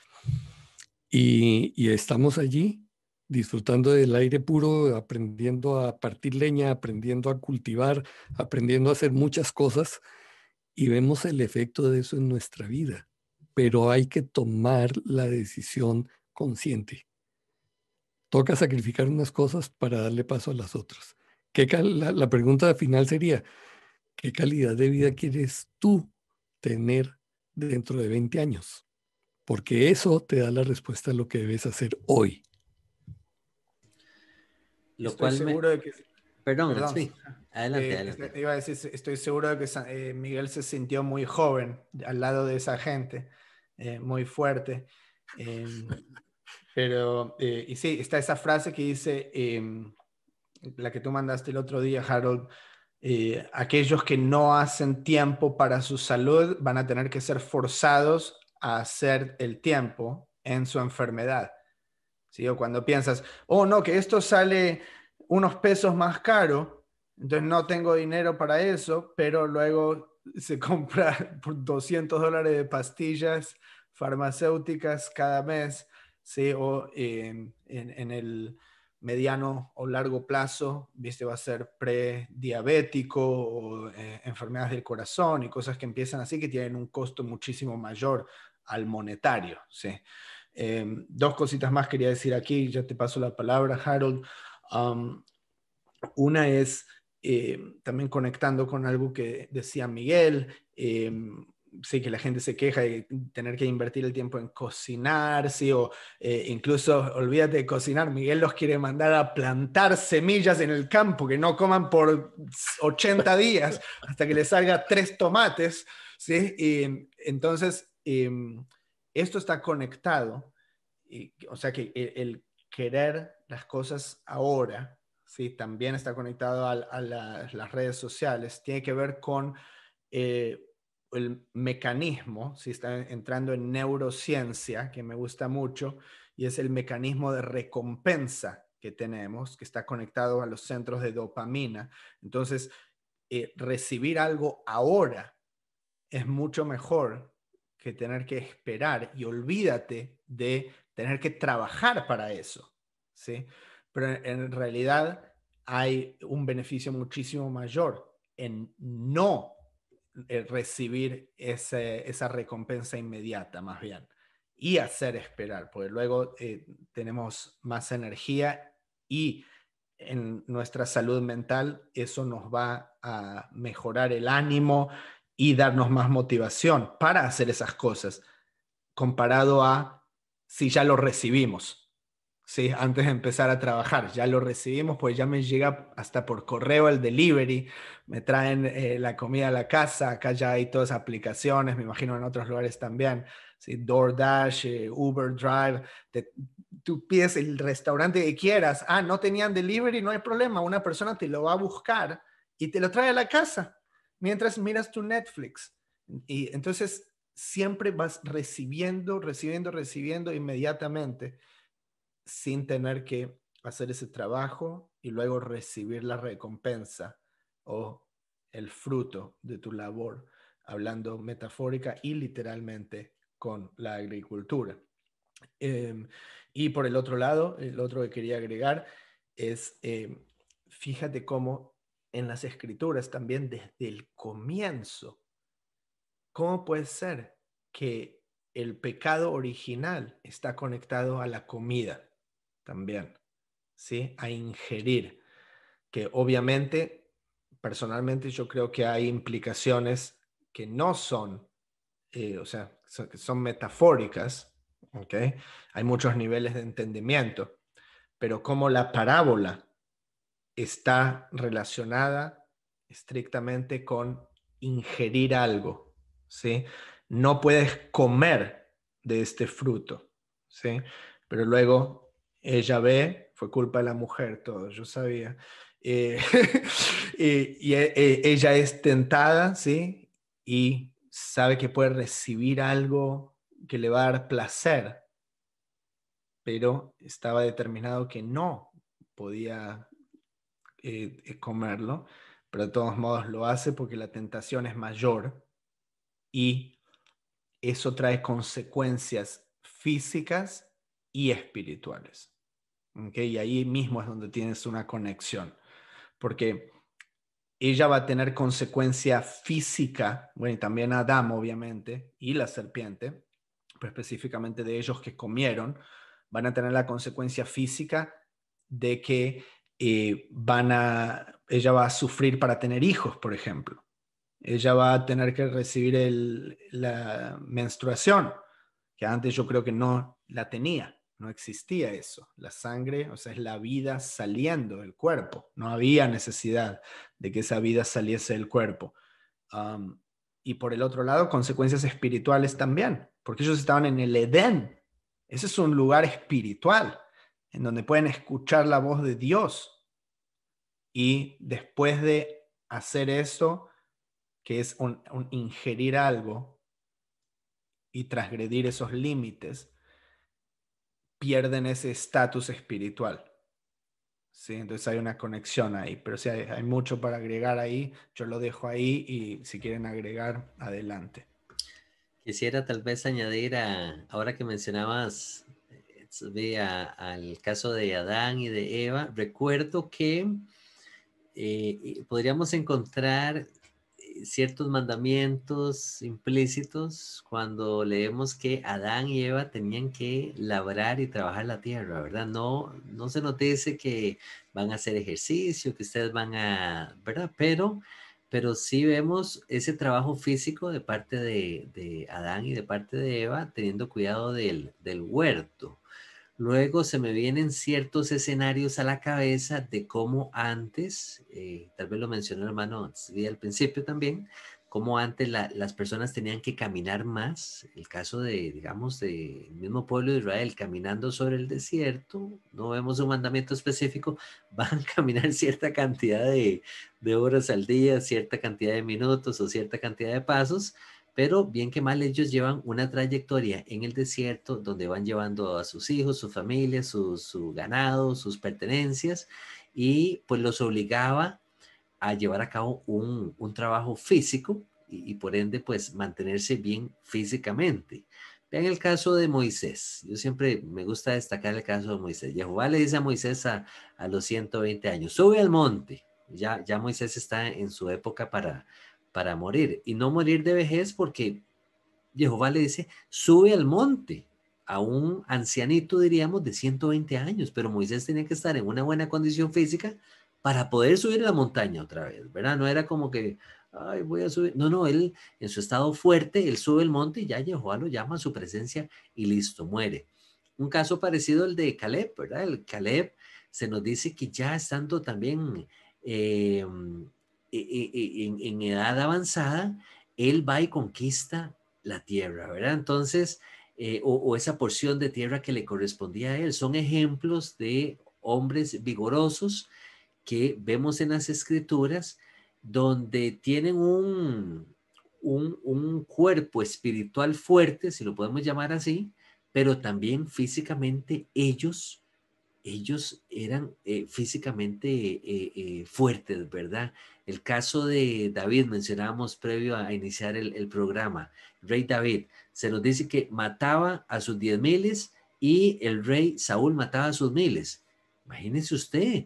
Y, estamos allí disfrutando del aire puro, aprendiendo a partir leña, aprendiendo a cultivar, aprendiendo a hacer muchas cosas y vemos el efecto de eso en nuestra vida. Pero hay que tomar la decisión consciente. Toca sacrificar unas cosas para darle paso a las otras la, pregunta final sería, ¿qué calidad de vida quieres tú tener dentro de 20 años? Porque eso te da la respuesta a lo que debes hacer hoy. Lo estoy cual seguro de que... Perdón, sí. Adelante, eh, adelante. Iba a decir, estoy seguro de que eh, Miguel se sintió muy joven al lado de esa gente, eh, muy fuerte. Em, pero, y sí, está esa frase que dice, em, la que tú mandaste el otro día, Harold, aquellos que no hacen tiempo para su salud van a tener que ser forzados hacer el tiempo en su enfermedad. ¿Sí? O cuando piensas, oh no, que esto sale unos pesos más caro, entonces no tengo dinero para eso, pero luego se compra por 200 dólares de pastillas farmacéuticas cada mes, ¿sí? o en, el mediano o largo plazo, ¿viste? va a ser prediabético o eh, enfermedades del corazón y cosas que empiezan así que tienen un costo muchísimo mayor al monetario. ¿sí? Em, dos cositas más quería decir aquí, ya te paso la palabra, Harold. una es eh, también conectando con algo que decía Miguel, em, sí que la gente se queja de tener que invertir el tiempo en cocinar, sí, o eh, incluso olvídate de cocinar, Miguel los quiere mandar a plantar semillas en el campo, que no coman por 80 días hasta que les salga tres tomates, sí, y entonces em, esto está conectado, y, o sea que el, querer las cosas ahora, sí, también está conectado a, las redes sociales, tiene que ver con eh, el mecanismo, si está entrando en neurociencia, que me gusta mucho, y es el mecanismo de recompensa que tenemos, que está conectado a los centros de dopamina. Entonces, eh, recibir algo ahora es mucho mejor que tener que esperar y olvídate de tener que trabajar para eso, ¿sí? Pero en realidad hay un beneficio muchísimo mayor en no eh, recibir esa recompensa inmediata, más bien, y hacer esperar, porque luego eh, tenemos más energía y en nuestra salud mental eso nos va a mejorar el ánimo y darnos más motivación para hacer esas cosas, comparado a si ya lo recibimos. Sí, antes de empezar a trabajar, ya lo recibimos, pues ya me llega hasta por correo el delivery, me traen eh, la comida a la casa, acá ya hay todas aplicaciones, me imagino en otros lugares también, ¿sí? DoorDash, eh, Uber Drive, tú pides el restaurante que quieras, ah, no tenían delivery, no hay problema, una persona te lo va a buscar y te lo trae a la casa mientras miras tu Netflix. Y entonces siempre vas recibiendo, recibiendo, recibiendo inmediatamente sin tener que hacer ese trabajo y luego recibir la recompensa o el fruto de tu labor, hablando metafórica y literalmente con la agricultura. Em, y por el otro lado, el otro que quería agregar es, em, fíjate cómo en las escrituras también desde el comienzo. ¿Cómo puede ser que el pecado original está conectado a la comida también? ¿Sí? A ingerir. Que obviamente, personalmente yo creo que hay implicaciones que no son, eh, o sea, que son metafóricas, ¿ok? Hay muchos niveles de entendimiento, pero como la parábola está relacionada estrictamente con ingerir algo, ¿sí? No puedes comer de este fruto, ¿sí? Pero luego ella ve, fue culpa de la mujer todo, yo sabía. Eh, y, e, e, ella es tentada, ¿sí? Y sabe que puede recibir algo que le va a dar placer, pero estaba determinado que no podía eh, comerlo, pero de todos modos lo hace porque la tentación es mayor y eso trae consecuencias físicas y espirituales. Y ahí mismo es donde tienes una conexión, porque ella va a tener consecuencia física, bueno, y también Adán obviamente, y la serpiente, pero específicamente de ellos que comieron, van a tener la consecuencia física de que eh, van a, ella va a sufrir para tener hijos, por ejemplo. Ella va a tener que recibir la menstruación, que antes yo creo que no la tenía, no existía eso. La sangre, o sea, es la vida saliendo del cuerpo. No había necesidad de que esa vida saliese del cuerpo. y por el otro lado, consecuencias espirituales también, porque ellos estaban en el Edén. Ese es un lugar espiritual en donde pueden escuchar la voz de Dios. Y después de hacer eso, que es un, ingerir algo y transgredir esos límites, pierden ese estatus espiritual. ¿sí? Entonces hay una conexión ahí, pero si hay, mucho para agregar ahí, yo lo dejo ahí y si quieren agregar, adelante. Quisiera tal vez añadir a, ahora que mencionabas eh, al caso de Adán y de Eva, recuerdo que eh, podríamos encontrar ciertos mandamientos implícitos cuando leemos que Adán y Eva tenían que labrar y trabajar la tierra, ¿verdad? No, no se nos dice que van a hacer ejercicio, que ustedes van a, ¿verdad? Pero, pero sí vemos ese trabajo físico de parte de, de Adán y de parte de Eva, teniendo cuidado del, del huerto. Luego se me vienen ciertos escenarios a la cabeza de cómo antes, eh, tal vez lo mencionó el hermano al principio también, cómo antes las personas tenían que caminar más. El caso de, digamos, del mismo pueblo de Israel caminando sobre el desierto, no vemos un mandamiento específico, van a caminar cierta cantidad de, de horas al día, cierta cantidad de minutos o cierta cantidad de pasos pero bien que mal ellos llevan una trayectoria en el desierto donde van llevando a sus hijos, su familia, su, ganado, sus pertenencias y pues los obligaba a llevar a cabo un, trabajo físico y, por ende pues mantenerse bien físicamente. Vean el caso de Moisés. Yo siempre me gusta destacar el caso de Moisés. Jehová le dice a Moisés a, a los 120 años, sube al monte. Ya, ya Moisés está en su época para, para morir y no morir de vejez porque Jehová le dice, sube al monte a un ancianito, diríamos, de 120 años, pero Moisés tenía que estar en una buena condición física para poder subir la montaña otra vez, ¿verdad? No era como que, ay, voy a subir. No, no, él en su estado fuerte, él sube el monte y ya Jehová lo llama a su presencia y listo, muere. Un caso parecido al de Caleb, ¿verdad? El Caleb se nos dice que ya estando también eh, en, edad avanzada, él va y conquista la tierra, ¿verdad? Entonces, eh, o, esa porción de tierra que le correspondía a él, son ejemplos de hombres vigorosos que vemos en las escrituras, donde tienen un, un cuerpo espiritual fuerte, si lo podemos llamar así, pero también físicamente ellos ellos eran eh, físicamente eh, eh, fuertes, ¿verdad? El caso de David, mencionábamos previo a iniciar el, programa, rey David, se nos dice que mataba a sus diez miles y el rey Saúl mataba a sus miles. Imagínese usted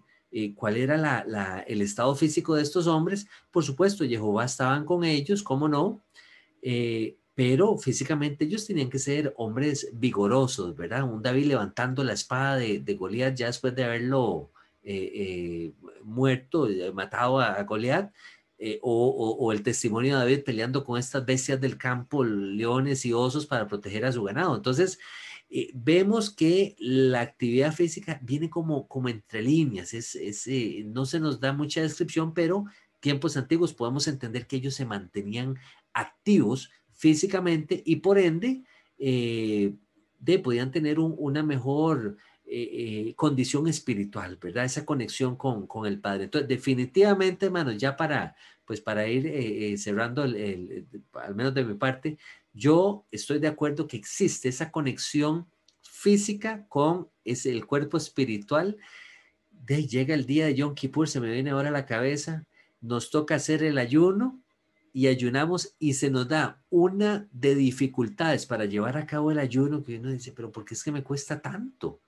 cuál era el estado físico de estos hombres. Por supuesto, Jehová estaban con ellos, ¿cómo no? Pero físicamente ellos tenían que ser hombres vigorosos, ¿verdad? Un David levantando la espada de, de Goliat ya después de haberlo eh, eh, muerto, eh, matado a, Goliat, o, el testimonio de David peleando con estas bestias del campo, leones y osos para proteger a su ganado. Entonces, vemos que la actividad física viene como, como entre líneas, es, no se nos da mucha descripción, pero tiempos antiguos podemos entender que ellos se mantenían activos físicamente y por ende eh, de, podían tener una mejor eh, eh, condición espiritual, ¿verdad? Esa conexión con, con, el Padre. Entonces, definitivamente, hermanos, ya para, pues para ir cerrando, al menos de mi parte, yo estoy de acuerdo que existe esa conexión física con ese, el cuerpo espiritual. De llega el día de Yom Kippur, se me viene ahora a la cabeza, nos toca hacer el ayuno y ayunamos y se nos da una de dificultades para llevar a cabo el ayuno que uno dice, pero ¿por qué es que me cuesta tanto?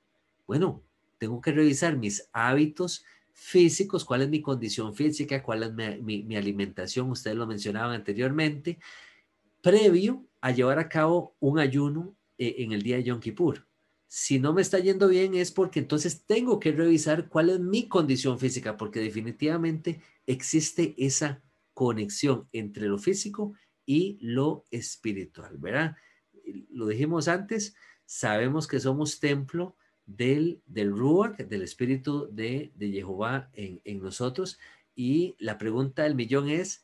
Bueno, tengo que revisar mis hábitos físicos, cuál es mi condición física, cuál es mi, alimentación, ustedes lo mencionaban anteriormente, previo a llevar a cabo un ayuno eh, en el día de Yom Kippur. Si no me está yendo bien es porque entonces tengo que revisar cuál es mi condición física, porque definitivamente existe esa conexión entre lo físico y lo espiritual, ¿verdad? lo dijimos antes, sabemos que somos templo del, del Ruach, del Espíritu de, de Jehová en, en nosotros. Y la pregunta del millón es,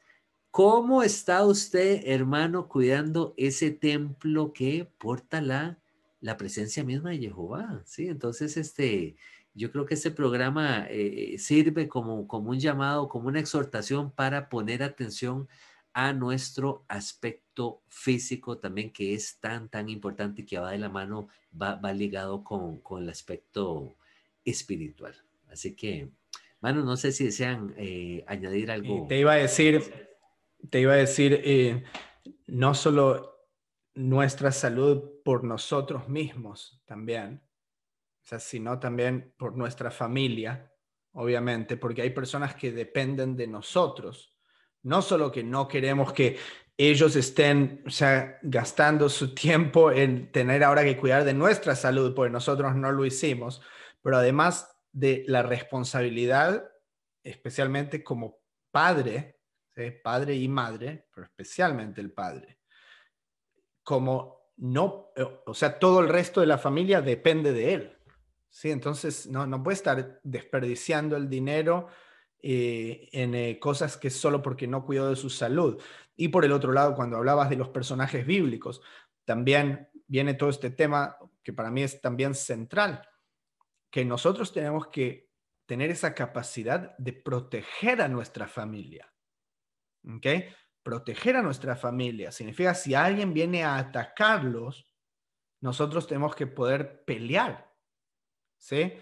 ¿cómo está usted, hermano, cuidando ese templo que porta la, la presencia misma de Jehová? Sí, entonces, este, yo creo que este programa eh, sirve como, como un llamado, como una exhortación para poner atención a nuestro aspecto físico también, que es tan, tan importante y que va de la mano, va, va ligado con, con, el aspecto espiritual. Así que, mano, no sé si desean eh, añadir algo. Te iba a decir, te iba a decir, eh, no solo nuestra salud por nosotros mismos también, sea, sino también por nuestra familia, obviamente, porque hay personas que dependen de nosotros. No solo que no queremos que ellos estén o sea, gastando su tiempo en tener ahora que cuidar de nuestra salud, porque nosotros no lo hicimos, pero además de la responsabilidad, especialmente como padre, padre y madre, pero especialmente el padre, como no, o sea, todo el resto de la familia depende de él. ¿Sí? Entonces, no, no puede estar desperdiciando el dinero eh, en eh, cosas que solo porque no cuidó de su salud. Y por el otro lado, cuando hablabas de los personajes bíblicos, también viene todo este tema que para mí es también central, que nosotros tenemos que tener esa capacidad de proteger a nuestra familia. ¿Ok? Proteger a nuestra familia significa si alguien viene a atacarlos, nosotros tenemos que poder pelear. ¿Sí?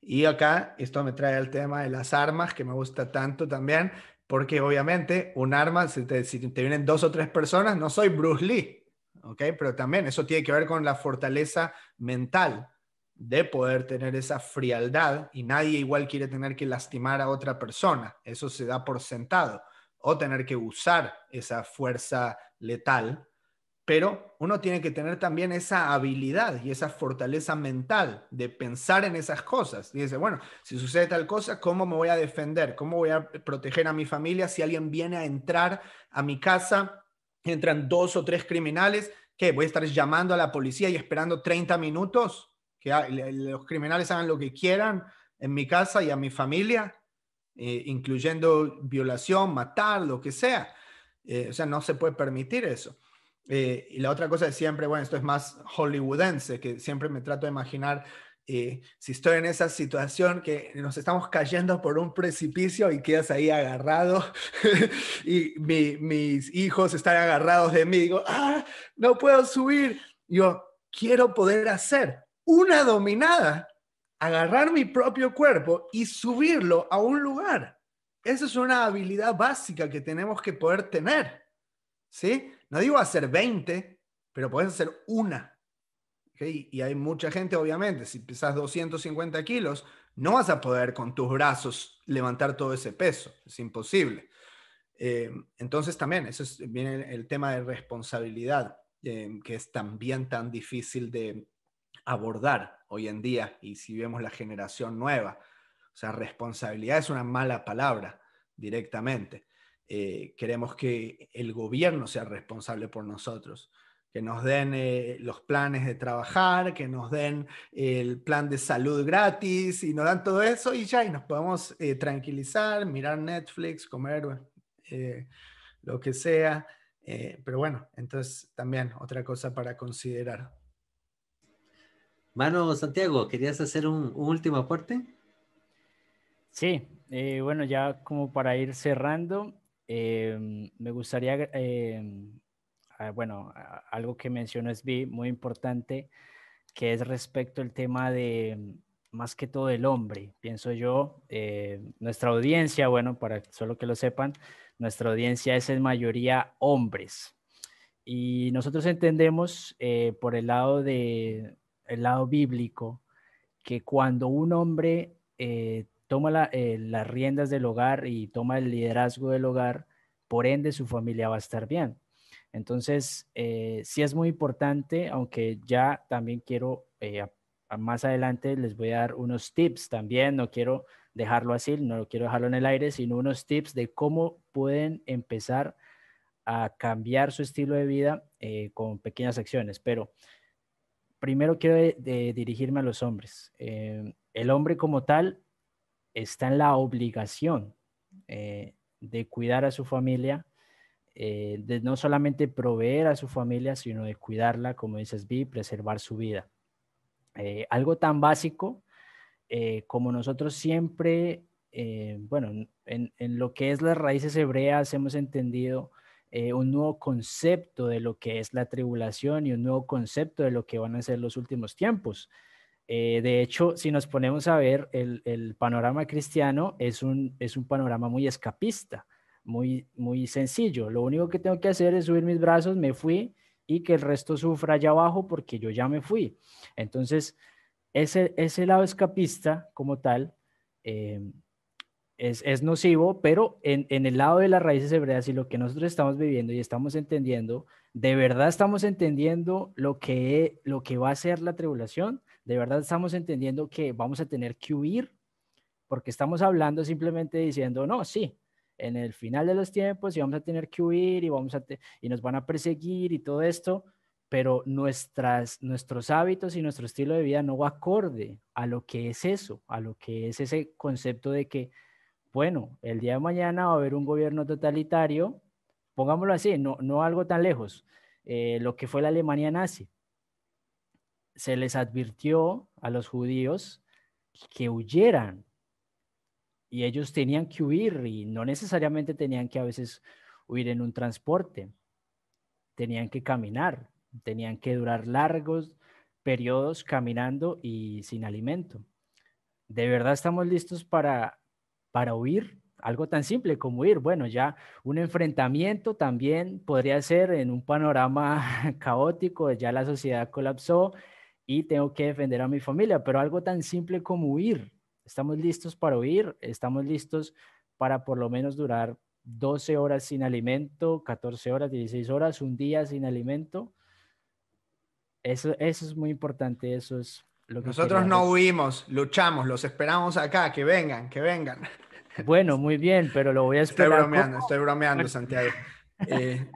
Y acá esto me trae al tema de las armas, que me gusta tanto también, porque obviamente un arma, si te, vienen dos o tres personas, no soy Bruce Lee, ¿ok? Pero también eso tiene que ver con la fortaleza mental de poder tener esa frialdad y nadie igual quiere tener que lastimar a otra persona, eso se da por sentado, o tener que usar esa fuerza letal pero uno tiene que tener también esa habilidad y esa fortaleza mental de pensar en esas cosas. Y dice, bueno, si sucede tal cosa, ¿cómo me voy a defender? ¿Cómo voy a proteger a mi familia si alguien viene a entrar a mi casa? Entran dos o tres criminales, ¿qué? ¿Voy a estar llamando a la policía y esperando 30 minutos? ¿Que los criminales hagan lo que quieran en mi casa y a mi familia? Eh, incluyendo violación, matar, lo que sea. Eh, o sea, no se puede permitir eso. Eh, y la otra cosa es siempre, bueno, esto es más hollywoodense, que siempre me trato de imaginar eh, si estoy en esa situación que nos estamos cayendo por un precipicio y quedas ahí agarrado y mis hijos están agarrados de mí, digo, ah, no puedo subir. Yo quiero poder hacer una dominada, agarrar mi propio cuerpo y subirlo a un lugar. Esa es una habilidad básica que tenemos que poder tener. ¿Sí? No digo hacer 20, pero puedes hacer una. Y hay mucha gente, obviamente, si pesas 250 kilos, no vas a poder con tus brazos levantar todo ese peso. Es imposible. Eh, entonces también, eso viene el tema de responsabilidad, eh, que es también tan difícil de abordar hoy en día y si vemos la generación nueva. O sea, responsabilidad es una mala palabra directamente. Eh, queremos que el gobierno sea responsable por nosotros, que nos den eh, los planes de trabajar, que nos den el plan de salud gratis y nos dan todo eso y ya, y nos podemos eh, tranquilizar, mirar Netflix, comer lo que sea. pero bueno, entonces también otra cosa para considerar. Mano Santiago, ¿querías hacer un último aporte? Sí, bueno, ya como para ir cerrando, Em, me gustaría, em, ah, bueno, algo que mencionó Sbi, muy importante, que es respecto al tema de más que todo el hombre, pienso yo, eh, nuestra audiencia, bueno, para solo que lo sepan, nuestra audiencia es en mayoría hombres. Y nosotros entendemos eh, por el lado de el lado bíblico que cuando un hombre toma eh, las riendas del hogar y toma el liderazgo del hogar, por ende su familia va a estar bien. Entonces, eh, sí es muy importante, aunque ya también quiero, eh, más adelante les voy a dar unos tips también, no quiero dejarlo así, no quiero dejarlo en el aire, sino unos tips de cómo pueden empezar a cambiar su estilo de vida eh, con pequeñas acciones, pero primero quiero dirigirme a los hombres. El hombre como tal está en la obligación eh, de cuidar a su familia, de no solamente proveer a su familia, sino de cuidarla, como dices, Vi, preservar su vida. algo tan básico como nosotros siempre, bueno, en, en, lo que es las raíces hebreas hemos entendido eh, un nuevo concepto de lo que es la tribulación y un nuevo concepto de lo que van a ser los últimos tiempos. Eh, de hecho, si nos ponemos a ver, el, panorama cristiano es un, es un panorama muy escapista, muy, muy sencillo. Lo único que tengo que hacer es subir mis brazos, me fui y que el resto sufra allá abajo porque yo ya me fui. Entonces, ese, ese lado escapista como tal eh, es, nocivo, pero en, el lado de las raíces hebreas y lo que nosotros estamos viviendo y estamos entendiendo, de verdad estamos entendiendo lo que, lo que va a ser la tribulación, de verdad estamos entendiendo que vamos a tener que huir, porque estamos hablando simplemente diciendo, no, sí, en el final de los tiempos y vamos a tener que huir y, vamos a y nos van a perseguir y todo esto, pero nuestras, nuestros hábitos y nuestro estilo de vida no va acorde a lo que es eso, a lo que es ese concepto de que bueno, el día de mañana va a haber un gobierno totalitario, pongámoslo así, no, no algo tan lejos, eh, lo que fue la Alemania nazi. Se les advirtió a los judíos que huyeran y ellos tenían que huir y no necesariamente tenían que a veces huir en un transporte, tenían que caminar, tenían que durar largos periodos caminando y sin alimento. ¿De verdad estamos listos para para huir, algo tan simple como huir. Bueno, ya un enfrentamiento también podría ser en un panorama caótico, ya la sociedad colapsó y tengo que defender a mi familia, pero algo tan simple como huir. Estamos listos para huir, estamos listos para por lo menos durar 12 horas sin alimento, 14 horas, 16 horas, un día sin alimento. Eso, eso es muy importante, eso es nosotros no huimos, luchamos, los esperamos acá, que vengan, que vengan. Bueno, muy bien, pero lo voy a esperar. Estoy bromeando, estoy bromeando, Santiago. Eh,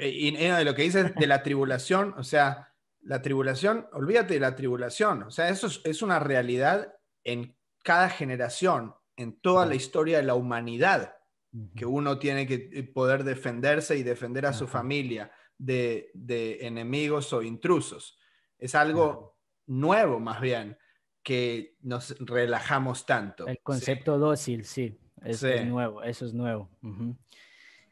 y, de lo que dices de la tribulación, o sea, la tribulación, olvídate de la tribulación, o sea, eso es, una realidad en cada generación, en toda la historia de la humanidad, que uno tiene que eh, poder defenderse y defender a su familia de, de enemigos o intrusos. Es algo nuevo más bien, que nos relajamos tanto. El concepto dócil, sí, es, nuevo, eso es nuevo.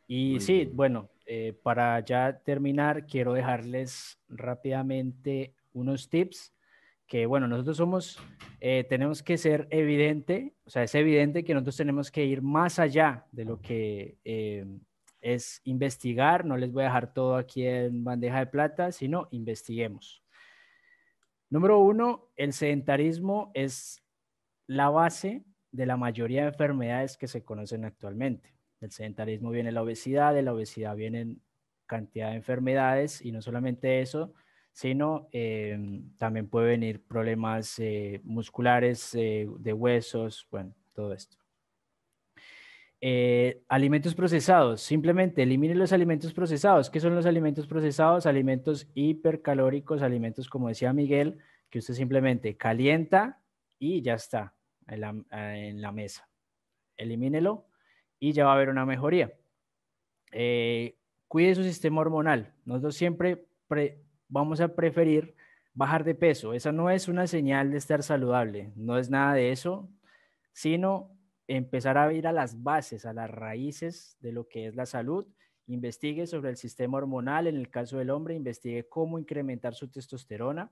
Y sí, bueno, eh, para ya terminar, quiero dejarles rápidamente unos tips que, bueno, nosotros somos, eh, tenemos que ser evidente, o sea, es evidente que nosotros tenemos que ir más allá de lo que eh, es investigar. No les voy a dejar todo aquí en bandeja de plata, sino investiguemos. Número uno, el sedentarismo es la base de la mayoría de enfermedades que se conocen actualmente. Del sedentarismo viene la obesidad, de la obesidad vienen cantidad de enfermedades y no solamente eso, sino em, también puede venir problemas eh, musculares, eh, de huesos, bueno, todo esto. Eh, alimentos procesados, simplemente elimine los alimentos procesados. ¿Qué son los alimentos procesados? Alimentos hipercalóricos, alimentos como decía Miguel, que usted simplemente calienta y ya está en la, mesa. Elimínelo y ya va a haber una mejoría. Eh, cuide su sistema hormonal. Nosotros siempre vamos a preferir bajar de peso. Esa no es una señal de estar saludable, no es nada de eso, sino empezar a ir a las bases, a las raíces de lo que es la salud. Investigue sobre el sistema hormonal, en el caso del hombre, investigue cómo incrementar su testosterona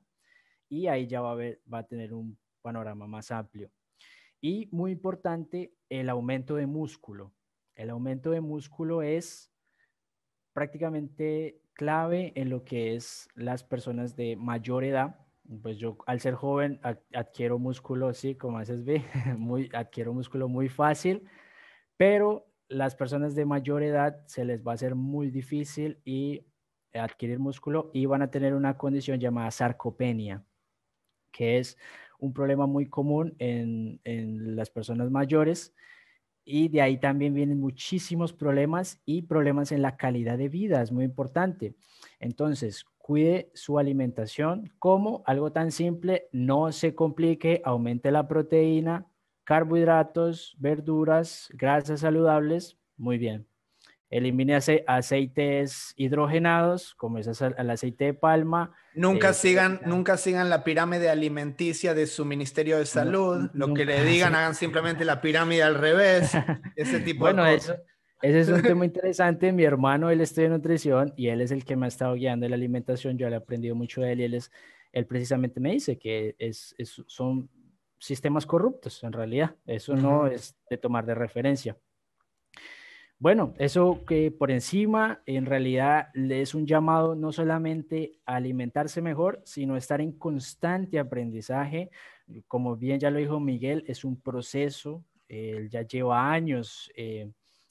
y ahí ya va a, ver, va a tener un panorama más amplio. Y muy importante, el aumento de músculo. El aumento de músculo es prácticamente clave en lo que es las personas de mayor edad. Pues yo al ser joven adquiero músculo, sí, como haces ve, muy, adquiero músculo muy fácil, pero las personas de mayor edad se les va a hacer muy difícil y adquirir músculo y van a tener una condición llamada sarcopenia, que es un problema muy común en, en las personas mayores y de ahí también vienen muchísimos problemas y problemas en la calidad de vida, es muy importante. Entonces, cuide su alimentación como algo tan simple, no se complique, aumente la proteína, carbohidratos, verduras, grasas saludables, muy bien. Elimine aceites hidrogenados, como es el aceite de palma. Nunca, eh, sigan, nunca sigan la pirámide alimenticia de su Ministerio de Salud. Lo que le digan, hagan simplemente la pirámide al revés. Ese tipo bueno, de cosas. Eso, ese es un tema interesante. Mi hermano, él estudia nutrición y él es el que me ha estado guiando en la alimentación. Yo le he aprendido mucho de él y él, es, él precisamente me dice que es, son sistemas corruptos en realidad. Eso no es de tomar de referencia. Bueno, eso que por encima en realidad es un llamado no solamente a alimentarse mejor, sino estar en constante aprendizaje. Como bien ya lo dijo Miguel, es un proceso, él ya lleva años eh,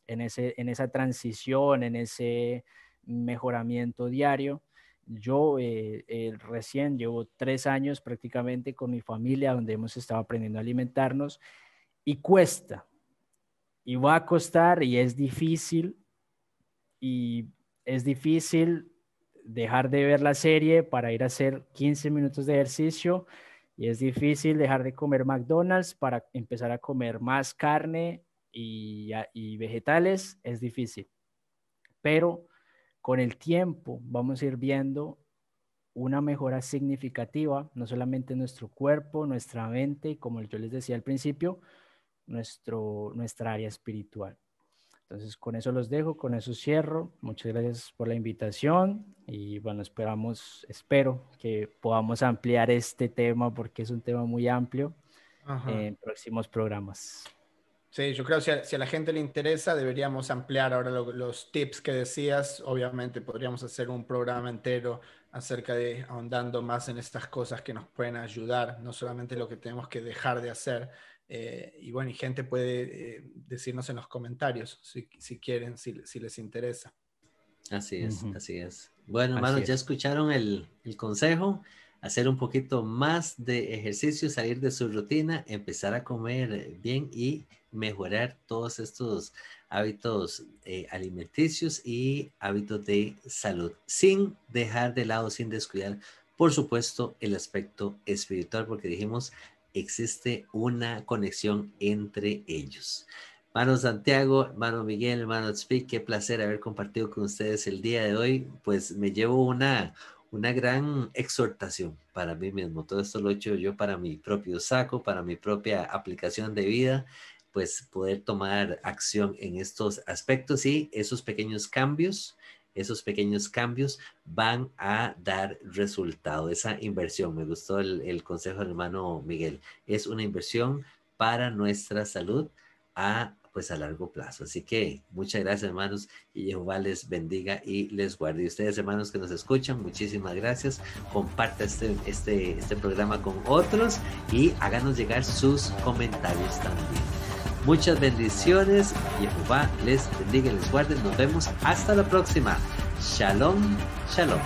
en, ese, en esa transición, en ese mejoramiento diario. Yo eh, eh, recién llevo tres años prácticamente con mi familia donde hemos estado aprendiendo a alimentarnos y cuesta, y va a costar y es difícil y es difícil dejar de ver la serie para ir a hacer 15 minutos de ejercicio y es difícil dejar de comer McDonald's para empezar a comer más carne y, y vegetales, es difícil. Pero con el tiempo vamos a ir viendo una mejora significativa, no solamente en nuestro cuerpo, nuestra mente, como yo les decía al principio, nuestro, nuestra área espiritual. Entonces, con eso los dejo, con eso cierro. Muchas gracias por la invitación y bueno, esperamos, espero que podamos ampliar este tema porque es un tema muy amplio en próximos programas. Sí, yo creo que si a, la gente le interesa, deberíamos ampliar ahora los tips que decías. Obviamente podríamos hacer un programa entero acerca de ahondando más en estas cosas que nos pueden ayudar, no solamente lo que tenemos que dejar de hacer, eh, y bueno, y gente puede eh, decirnos en los comentarios si, si quieren, si, si, les interesa. Así es, así es. Bueno, hermanos, ya escucharon el, el, consejo, hacer un poquito más de ejercicio, salir de su rutina, empezar a comer bien y mejorar todos estos hábitos eh, alimenticios y hábitos de salud, sin dejar de lado, sin descuidar, por supuesto, el aspecto espiritual, porque dijimos, existe una conexión entre ellos. Hermano Santiago, hermano Miguel, hermano Speak, qué placer haber compartido con ustedes el día de hoy. Pues me llevo una, una gran exhortación para mí mismo. Todo esto lo he hecho yo para mi propio saco, para mi propia aplicación de vida, pues poder tomar acción en estos aspectos y esos pequeños cambios esos pequeños cambios van a dar resultado. Esa inversión, me gustó el, consejo del hermano Miguel, es una inversión para nuestra salud a pues a largo plazo. Así que muchas gracias hermanos y Jehová les bendiga y les guarde. Y ustedes hermanos que nos escuchan, muchísimas gracias. Comparta este, este, este programa con otros y háganos llegar sus comentarios también. Muchas bendiciones. Jehová les bendiga y les guarde. Nos vemos hasta la próxima. Shalom, shalom.